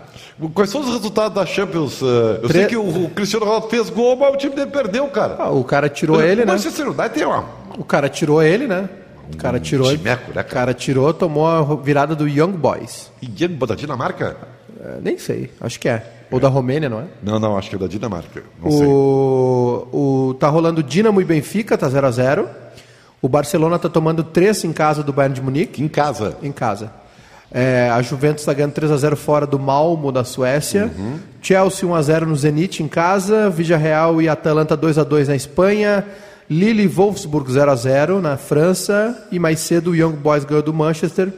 Quais são os resultados da Champions? Eh, eu Tre... sei que o, o, Cristiano Ronaldo fez gol, mas o time dele perdeu, cara. Ah, o cara tirou ele, né? Manchester United tem uma... O cara tirou ele, né? O cara tirou. Um timeco, né, cara? cara tirou, tomou a virada do Young Boys. E Young Boys da Dinamarca? É, nem sei, acho que é. Ou da Romênia, não é? Não, não, acho que é da Dinamarca. Não o, sei. O, tá rolando Dinamo e Benfica, tá 0 a 0 O Barcelona tá tomando 3 em casa do Bayern de Munique. Em casa? Em casa. É, a Juventus está ganhando 3 a 0 fora do Malmo, da Suécia. Uhum. Chelsea 1 a 0 no Zenit em casa. Real e Atalanta 2 a 2 na Espanha. Lille e Wolfsburg 0 a 0 na França. E mais cedo o Young Boys ganhou do Manchester.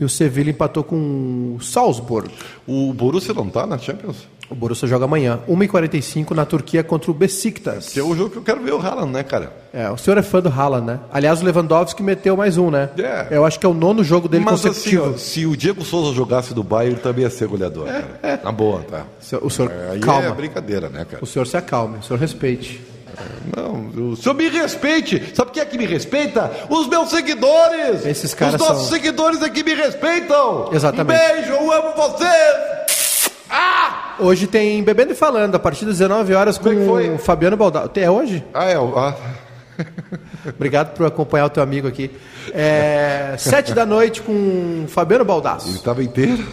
E o Sevilla empatou com o Salzburg. O Borussia não está na Champions? O Borussia joga amanhã, 1h45 na Turquia contra o Besiktas. Que é o jogo que eu quero ver o Haaland, né, cara? É, o senhor é fã do Haaland, né? Aliás, o Lewandowski meteu mais um, né? É. Eu acho que é o nono jogo dele Mas, consecutivo. Assim, ó, se o Diego Souza jogasse do Bayern, ele também ia ser goleador, é, cara. É. Na boa, tá? O senhor, é, calma. é brincadeira, né, cara? O senhor se acalme, o senhor respeite. Não, o senhor me respeite. Sabe quem é que me respeita? Os meus seguidores. Esses caras Os nossos são... seguidores aqui me respeitam. Exatamente. Um beijo, eu amo vocês. Ah! Hoje tem Bebendo e Falando, a partir das 19 horas com o Fabiano Baldal. É hoje? Ah, é. Ah. Obrigado por acompanhar o teu amigo aqui. É, sete da noite com Fabiano Baldasso. Ele estava inteiro?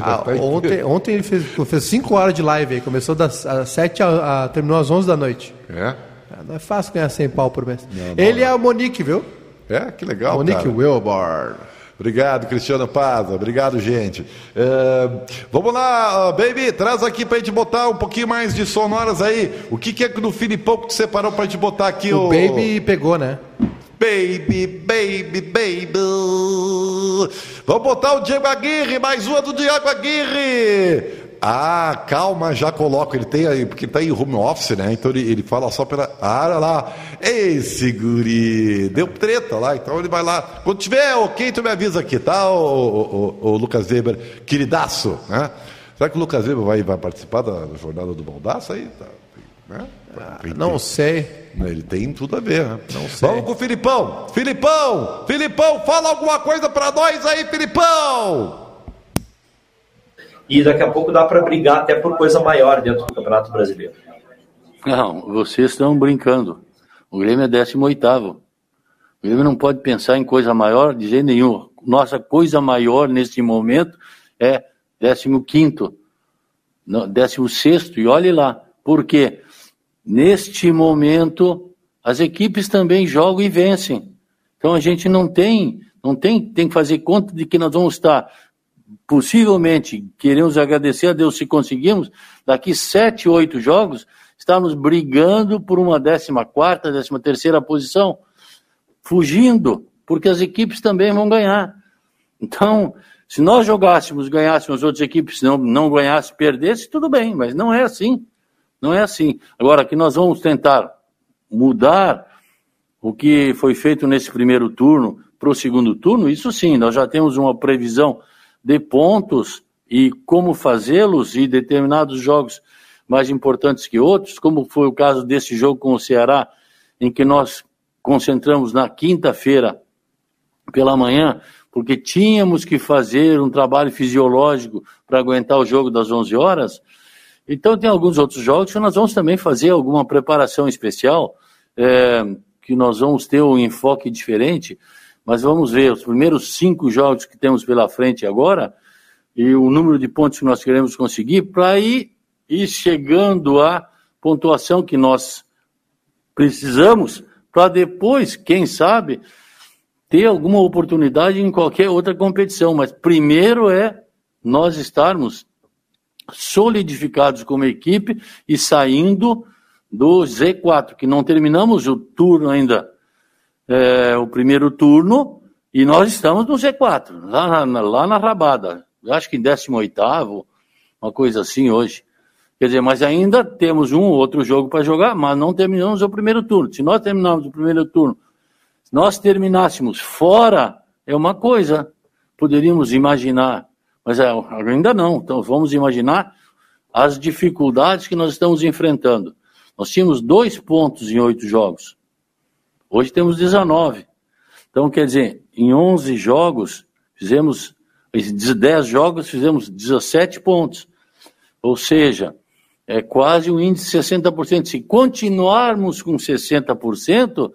Ah, ontem, ontem ele fez, fez cinco horas de live aí. Começou das às 7 a, a, terminou às 11 da noite. É? é? Não é fácil ganhar 100 pau por mês. Não, não ele é. é o Monique, viu? É, que legal. Monique cara. Wilbar. Obrigado, Cristiano Paza. Obrigado, gente. Uh, vamos lá, baby, traz aqui pra gente botar um pouquinho mais de sonoras aí. O que, que é que no Filipão que tu separou pra gente botar aqui? O, o... baby pegou, né? Baby, baby, baby. Vamos botar o Diego Aguirre, mais uma do Diego Aguirre. Ah, calma, já coloco. Ele tem aí, porque ele tá em home office, né? Então ele, ele fala só pela. Ah, olha lá. Esse guri. Deu treta lá, então ele vai lá. Quando tiver ok, tu me avisa aqui, tá, o, o, o, o Lucas Weber, queridaço, né? Será que o Lucas Weber vai, vai participar da jornada do Baldaço aí? Tá, né? Ah, não sei. Ele tem tudo a ver, né? Não sei. Vamos com o Filipão. Filipão! Filipão, fala alguma coisa para nós aí, Filipão! E daqui a pouco dá para brigar até por coisa maior dentro do Campeonato Brasileiro. Não, vocês estão brincando. O Grêmio é 18 O Grêmio não pode pensar em coisa maior de jeito nenhum. Nossa coisa maior neste momento é 15 16 e olhe lá. Por quê? Neste momento, as equipes também jogam e vencem. Então a gente não tem, não tem, tem que fazer conta de que nós vamos estar, possivelmente, queremos agradecer a Deus se conseguimos, daqui sete, oito jogos, estamos brigando por uma décima quarta, décima terceira posição, fugindo, porque as equipes também vão ganhar. Então, se nós jogássemos, ganhássemos, as outras equipes não, não ganhassem, perdessem, tudo bem, mas não é assim. Não é assim. Agora, que nós vamos tentar mudar o que foi feito nesse primeiro turno para o segundo turno, isso sim, nós já temos uma previsão de pontos e como fazê-los e determinados jogos mais importantes que outros, como foi o caso desse jogo com o Ceará, em que nós concentramos na quinta-feira pela manhã, porque tínhamos que fazer um trabalho fisiológico para aguentar o jogo das 11 horas, então, tem alguns outros jogos que nós vamos também fazer alguma preparação especial, é, que nós vamos ter um enfoque diferente, mas vamos ver, os primeiros cinco jogos que temos pela frente agora, e o número de pontos que nós queremos conseguir para ir, ir chegando à pontuação que nós precisamos para depois, quem sabe, ter alguma oportunidade em qualquer outra competição. Mas primeiro é nós estarmos solidificados como equipe e saindo do Z4, que não terminamos o turno ainda, é, o primeiro turno, e nós estamos no Z4, lá na, lá na rabada. Acho que em 18, uma coisa assim hoje. Quer dizer, mas ainda temos um ou outro jogo para jogar, mas não terminamos o primeiro turno. Se nós terminarmos o primeiro turno, se nós terminássemos fora, é uma coisa, poderíamos imaginar mas é, ainda não. Então vamos imaginar as dificuldades que nós estamos enfrentando. Nós tínhamos dois pontos em oito jogos. Hoje temos 19. Então, quer dizer, em 11 jogos, fizemos, de 10 jogos, fizemos 17 pontos. Ou seja, é quase um índice de 60%. Se continuarmos com 60%,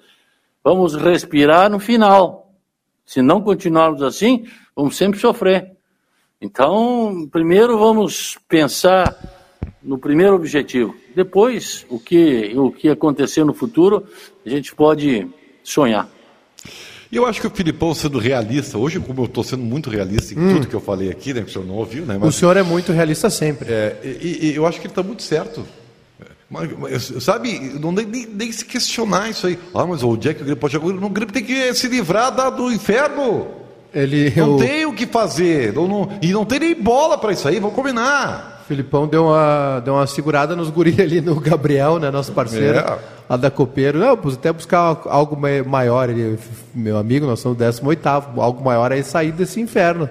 vamos respirar no final. Se não continuarmos assim, vamos sempre sofrer. Então, primeiro vamos pensar no primeiro objetivo. Depois, o que, o que acontecer no futuro, a gente pode sonhar. E eu acho que o Filipão sendo realista, hoje, como eu estou sendo muito realista em hum. tudo que eu falei aqui, né, que o senhor não ouviu, né? Mas, o senhor é muito realista sempre. É, e, e eu acho que ele está muito certo. Mas, mas, sabe, não nem, nem, nem, se questionar isso aí. Ah, mas onde é que o Grêmio pode jogar? O Grêmio tem que se livrar da, do inferno. Ele, não eu... tem o que fazer. Não, e não tem nem bola para isso aí, vamos combinar. Filipão deu uma, deu uma segurada nos guris ali no Gabriel, né, nosso parceiro, é. lá da Copeiro. Não, até buscar algo maior, ele, meu amigo, nós somos 18 algo maior aí sair desse inferno.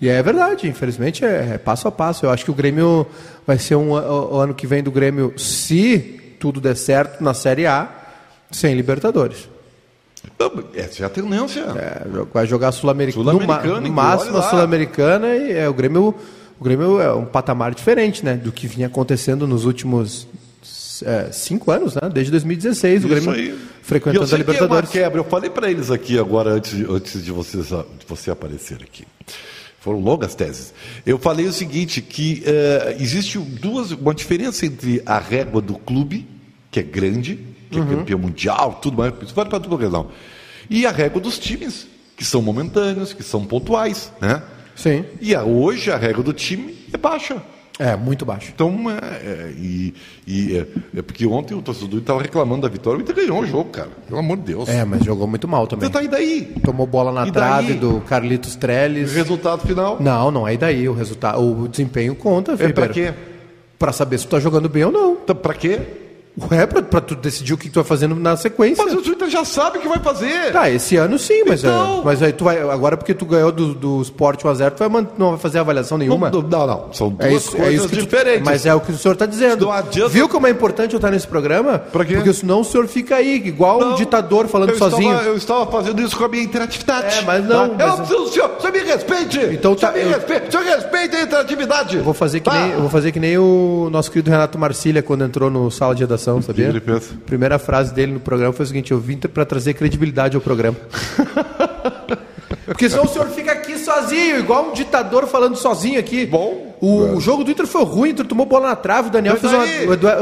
E é verdade, infelizmente é, é, passo a passo. Eu acho que o Grêmio vai ser um o, o ano que vem do Grêmio, se tudo der certo na Série A, sem Libertadores. Essa é a tendência. É, vai jogar Sul-Americana, Sul no máximo Sul-Americana e é, o Grêmio o Grêmio é um patamar diferente, né, do que vinha acontecendo nos últimos é, cinco anos, né, desde 2016 Isso o Grêmio aí. frequentando eu a Libertadores. Que é uma quebra. Eu falei para eles aqui agora antes, antes de, você, de você aparecer aqui. Foram longas teses. Eu falei o seguinte, que uh, existe duas, uma diferença entre a régua do clube, que é grande, que é uhum. campeão mundial, tudo mais, isso vale para tudo não. E a régua dos times, que são momentâneos, que são pontuais, né? Sim. E a, hoje a régua do time é baixa. É, muito baixo. Então, é, é e, e é, é, porque ontem o torcedor estava reclamando da vitória, o Inter ganhou o jogo, cara. Pelo amor de Deus. É, mas jogou muito mal também. Então tá, e daí? Tomou bola na trave do Carlitos Trellis. Resultado final? Não, não é daí. O resultado, o desempenho conta, Felipe. É pra quê? Pra saber se tu tá jogando bem ou não. Então, pra quê? Ué, pra, pra tu decidir o que tu vai fazendo na sequência. Mas o Twitter já sabe o que vai fazer. Tá, esse ano sim, mas, é, então... é, mas aí tu vai. Agora porque tu ganhou do, do Sport 1x0, tu vai, não vai fazer avaliação nenhuma. Não, não, não. São é duas é isso, coisas é isso diferentes. Tu, mas é o que o senhor está dizendo. Viu como é importante eu estar nesse programa? Pra quê? Porque senão o senhor fica aí, igual não, um ditador falando eu sozinho. Estava, eu estava fazendo isso com a minha interatividade. É, mas não. Tá? Mas... Eu do senhor. Você me respeite. Então tá. Você me eu... respeite. O senhor respeita a interatividade. Eu vou fazer que, tá. nem, eu vou fazer que nem o nosso querido Renato Marcília quando entrou no sala de redação, sabia? Ele pensa. Primeira frase dele no programa foi o seguinte: eu vim para trazer credibilidade ao programa. Porque senão o senhor fica aqui sozinho, igual um ditador falando sozinho aqui. Bom. O, o jogo do Inter foi ruim, o Inter tomou bola na trave, o Daniel, fez uma,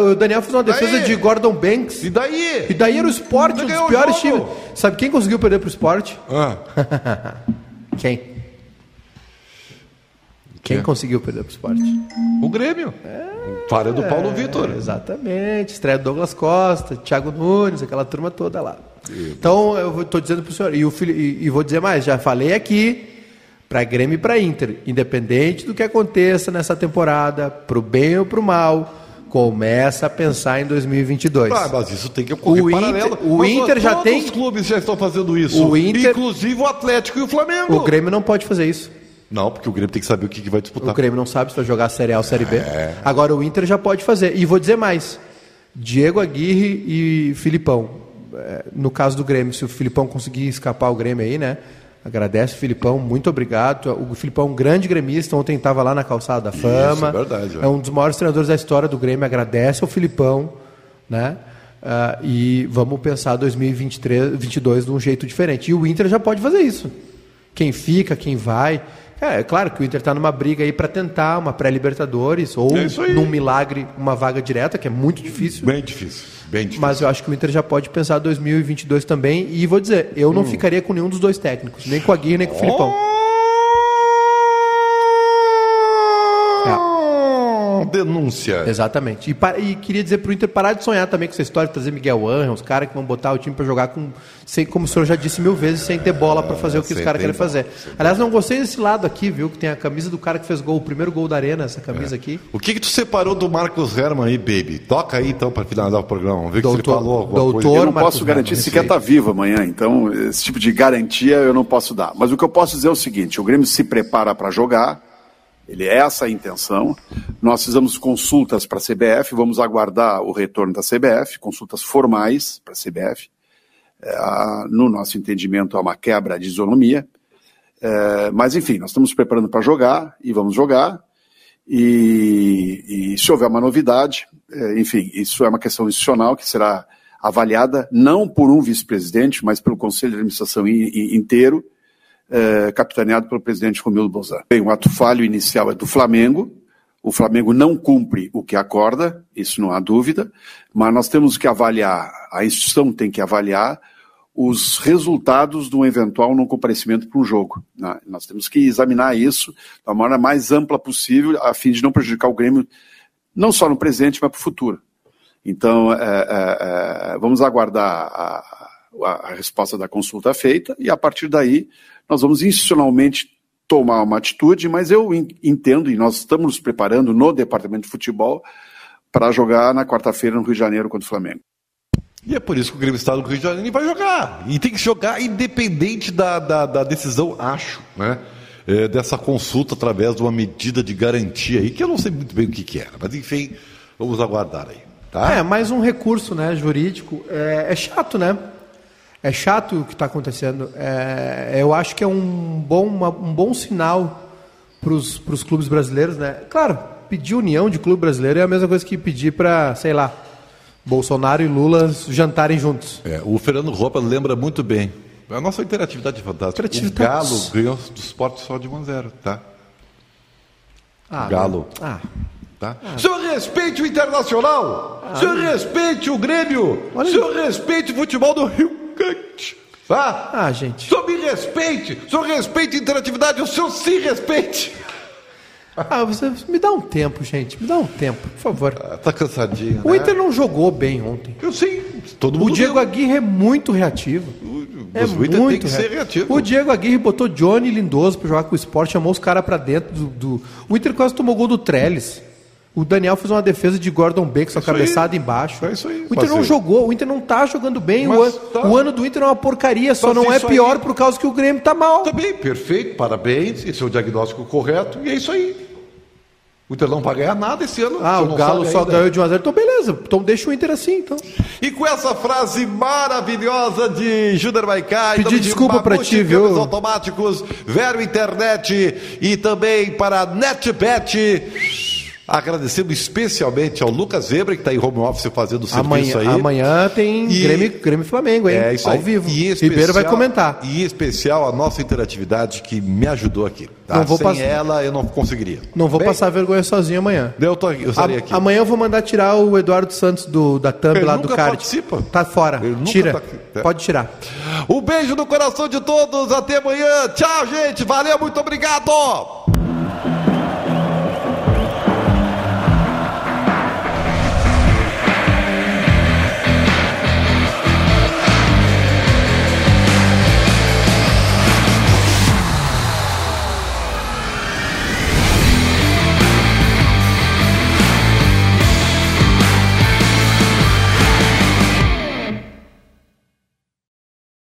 o Daniel fez uma defesa de Gordon Banks. E daí? E daí era o esporte, um dos piores times. Sabe quem conseguiu perder pro esporte? Ah. quem? Quem conseguiu perder pro esporte? O Grêmio. É. Falha do Paulo é, Vitor. Exatamente. Estreia do Douglas Costa, Thiago Nunes, aquela turma toda lá. Então, eu estou dizendo para o senhor, e, o, e, e vou dizer mais, já falei aqui, para Grêmio e para Inter, independente do que aconteça nessa temporada, para o bem ou para o mal, começa a pensar em 2022. Ah, mas isso tem que ocorrer o Inter, O mas Inter já tem. Os clubes já estão fazendo isso. O Inter, inclusive o Atlético e o Flamengo. O Grêmio não pode fazer isso. Não, porque o Grêmio tem que saber o que, que vai disputar. O Grêmio não sabe se vai jogar Série A ou Série B. É. Agora o Inter já pode fazer. E vou dizer mais: Diego Aguirre e Filipão. É, no caso do Grêmio, se o Filipão conseguir escapar o Grêmio aí, né? Agradece o Filipão, muito obrigado. O Filipão é um grande gremista, ontem estava lá na calçada da fama. Isso, é verdade. É. é um dos maiores treinadores da história do Grêmio, agradece ao Filipão, né? Uh, e vamos pensar 2023, 2022 de um jeito diferente. E o Inter já pode fazer isso. Quem fica, quem vai. É, é claro que o Inter está numa briga aí para tentar uma pré-Libertadores ou É num milagre uma vaga direta, que é muito difícil. Bem difícil. Bem difícil. Mas eu acho que o Inter já pode pensar 2022 também. E vou dizer, eu Hum. não ficaria com nenhum dos dois técnicos, nem com a Aguirre, nem com o Filipão. Denúncia. Exatamente. E, pa- e queria dizer pro Inter parar de sonhar também com essa história de trazer Miguel Angel, os caras que vão botar o time para jogar com, sem, como o senhor já disse mil vezes, sem ter bola para fazer o que os caras querem fazer. Aliás, não gostei desse lado aqui, viu? Que tem a camisa do cara que fez gol, o primeiro gol da arena, essa camisa aqui. O que que tu separou do Marcos Herman aí, baby? Toca aí então para finalizar o programa. Vamos ver que Doutor- você falou alguma doutor coisa. Eu não Marcos posso garantir Herman, sequer estar vivo amanhã, então esse tipo de garantia eu não posso dar. Mas o que eu posso dizer é o seguinte: o Grêmio se prepara para jogar, ele é essa a intenção. Nós fizemos consultas para a CBF, vamos aguardar o retorno da CBF, consultas formais para a CBF. É, no nosso entendimento, há uma quebra de isonomia. É, mas, enfim, nós estamos preparando para jogar e vamos jogar. E, e se houver uma novidade, é, enfim, isso é uma questão institucional que será avaliada não por um vice-presidente, mas pelo Conselho de Administração inteiro, é, capitaneado pelo presidente Romildo Bolzano. Bem, o ato falho inicial é do Flamengo. O Flamengo não cumpre o que acorda, isso não há dúvida, mas nós temos que avaliar, a instituição tem que avaliar os resultados de um eventual não comparecimento para um jogo. né? Nós temos que examinar isso da maneira mais ampla possível, a fim de não prejudicar o Grêmio, não só no presente, mas para o futuro. Então, é, é, é, vamos aguardar a, a- a resposta da consulta feita e, a partir daí, nós vamos institucionalmente tomar uma atitude, mas eu en- entendo, e nós estamos nos preparando no departamento de futebol para jogar na quarta-feira no Rio de Janeiro contra o Flamengo. E é por isso que o Grêmio está no Rio de Janeiro e vai jogar. E tem que jogar independente da, da, da decisão, acho, né? É, dessa consulta através de uma medida de garantia aí, que eu não sei muito bem o que, que era. Mas enfim, vamos aguardar aí. Tá? É, mais um recurso né, jurídico. É, é chato, né? É chato o que está acontecendo. É, eu acho que é um bom, uma- um bom sinal para os clubes brasileiros, né? Claro, pedir união de clube brasileiro é a mesma coisa que pedir para, sei lá, Bolsonaro e Lula jantarem juntos. É, o Fernando Roupa lembra muito bem. A nossa interatividade é fantástica. Interatividade. O Galo ganhou do esporte só de 1 a 0, tá? Ah, Galo. Ah, Tá? Senhor respeite o Internacional! Senhor respeite o Grêmio! Olha- Senhor respeite o futebol do Rio Grande! Tá? ah, gente. Senhor me respeite! Senhor respeite a interatividade! O senhor se respeite! Ah, você me dá um tempo, gente. Me dá um tempo, por favor. Ah, tá cansadinho, O né? Inter não jogou bem ontem. Eu sei, todo O mundo Diego viu. Aguirre é muito reativo. É o Inter muito tem que ser reativo. reativo. O Diego Aguirre botou Johnny Lindoso pra jogar com o esporte, chamou os caras pra dentro do, do- O Inter quase tomou gol do Trellis. O Daniel fez uma defesa de Gordon Banks, a Isso aí. cabeçada embaixo. É isso aí, o Inter não jogou, o Inter não tá jogando bem. O, Mas an- tá. o ano do Inter é uma porcaria, só Mas não é pior aí- por causa que o Grêmio tá mal. Tá bem, perfeito, parabéns, esse é o diagnóstico correto, e é isso aí. O Inter não vai ganhar nada esse ano. Ah, o Galo só ainda. ganhou de 1 a 0 Então beleza, então deixa o Inter assim, então. E com essa frase maravilhosa de Júnior Maicá, em Pedi nome de desculpa pra Mamute ti, viu? Automáticos, Vero Internet e também para NetBet. Agradecendo especialmente ao Lucas Weber, que está em home office fazendo o serviço Amanhã, aí. amanhã tem E- Grêmio, Grêmio Flamengo, hein? É isso Ao aí. vivo. E em Ribeiro vai especial- comentar. E especial a nossa interatividade que me ajudou aqui. Tá? Não vou Sem passar- ela eu não conseguiria. Não vou Bem, passar vergonha sozinho amanhã. Eu, tô, eu estarei A- aqui. Amanhã eu vou mandar tirar o Eduardo Santos do, da thumb Ele lá do card. participa. Tá fora. Tira. tá. É. Pode tirar. Um beijo no coração de todos. Até amanhã. Tchau, gente. Valeu, muito obrigado.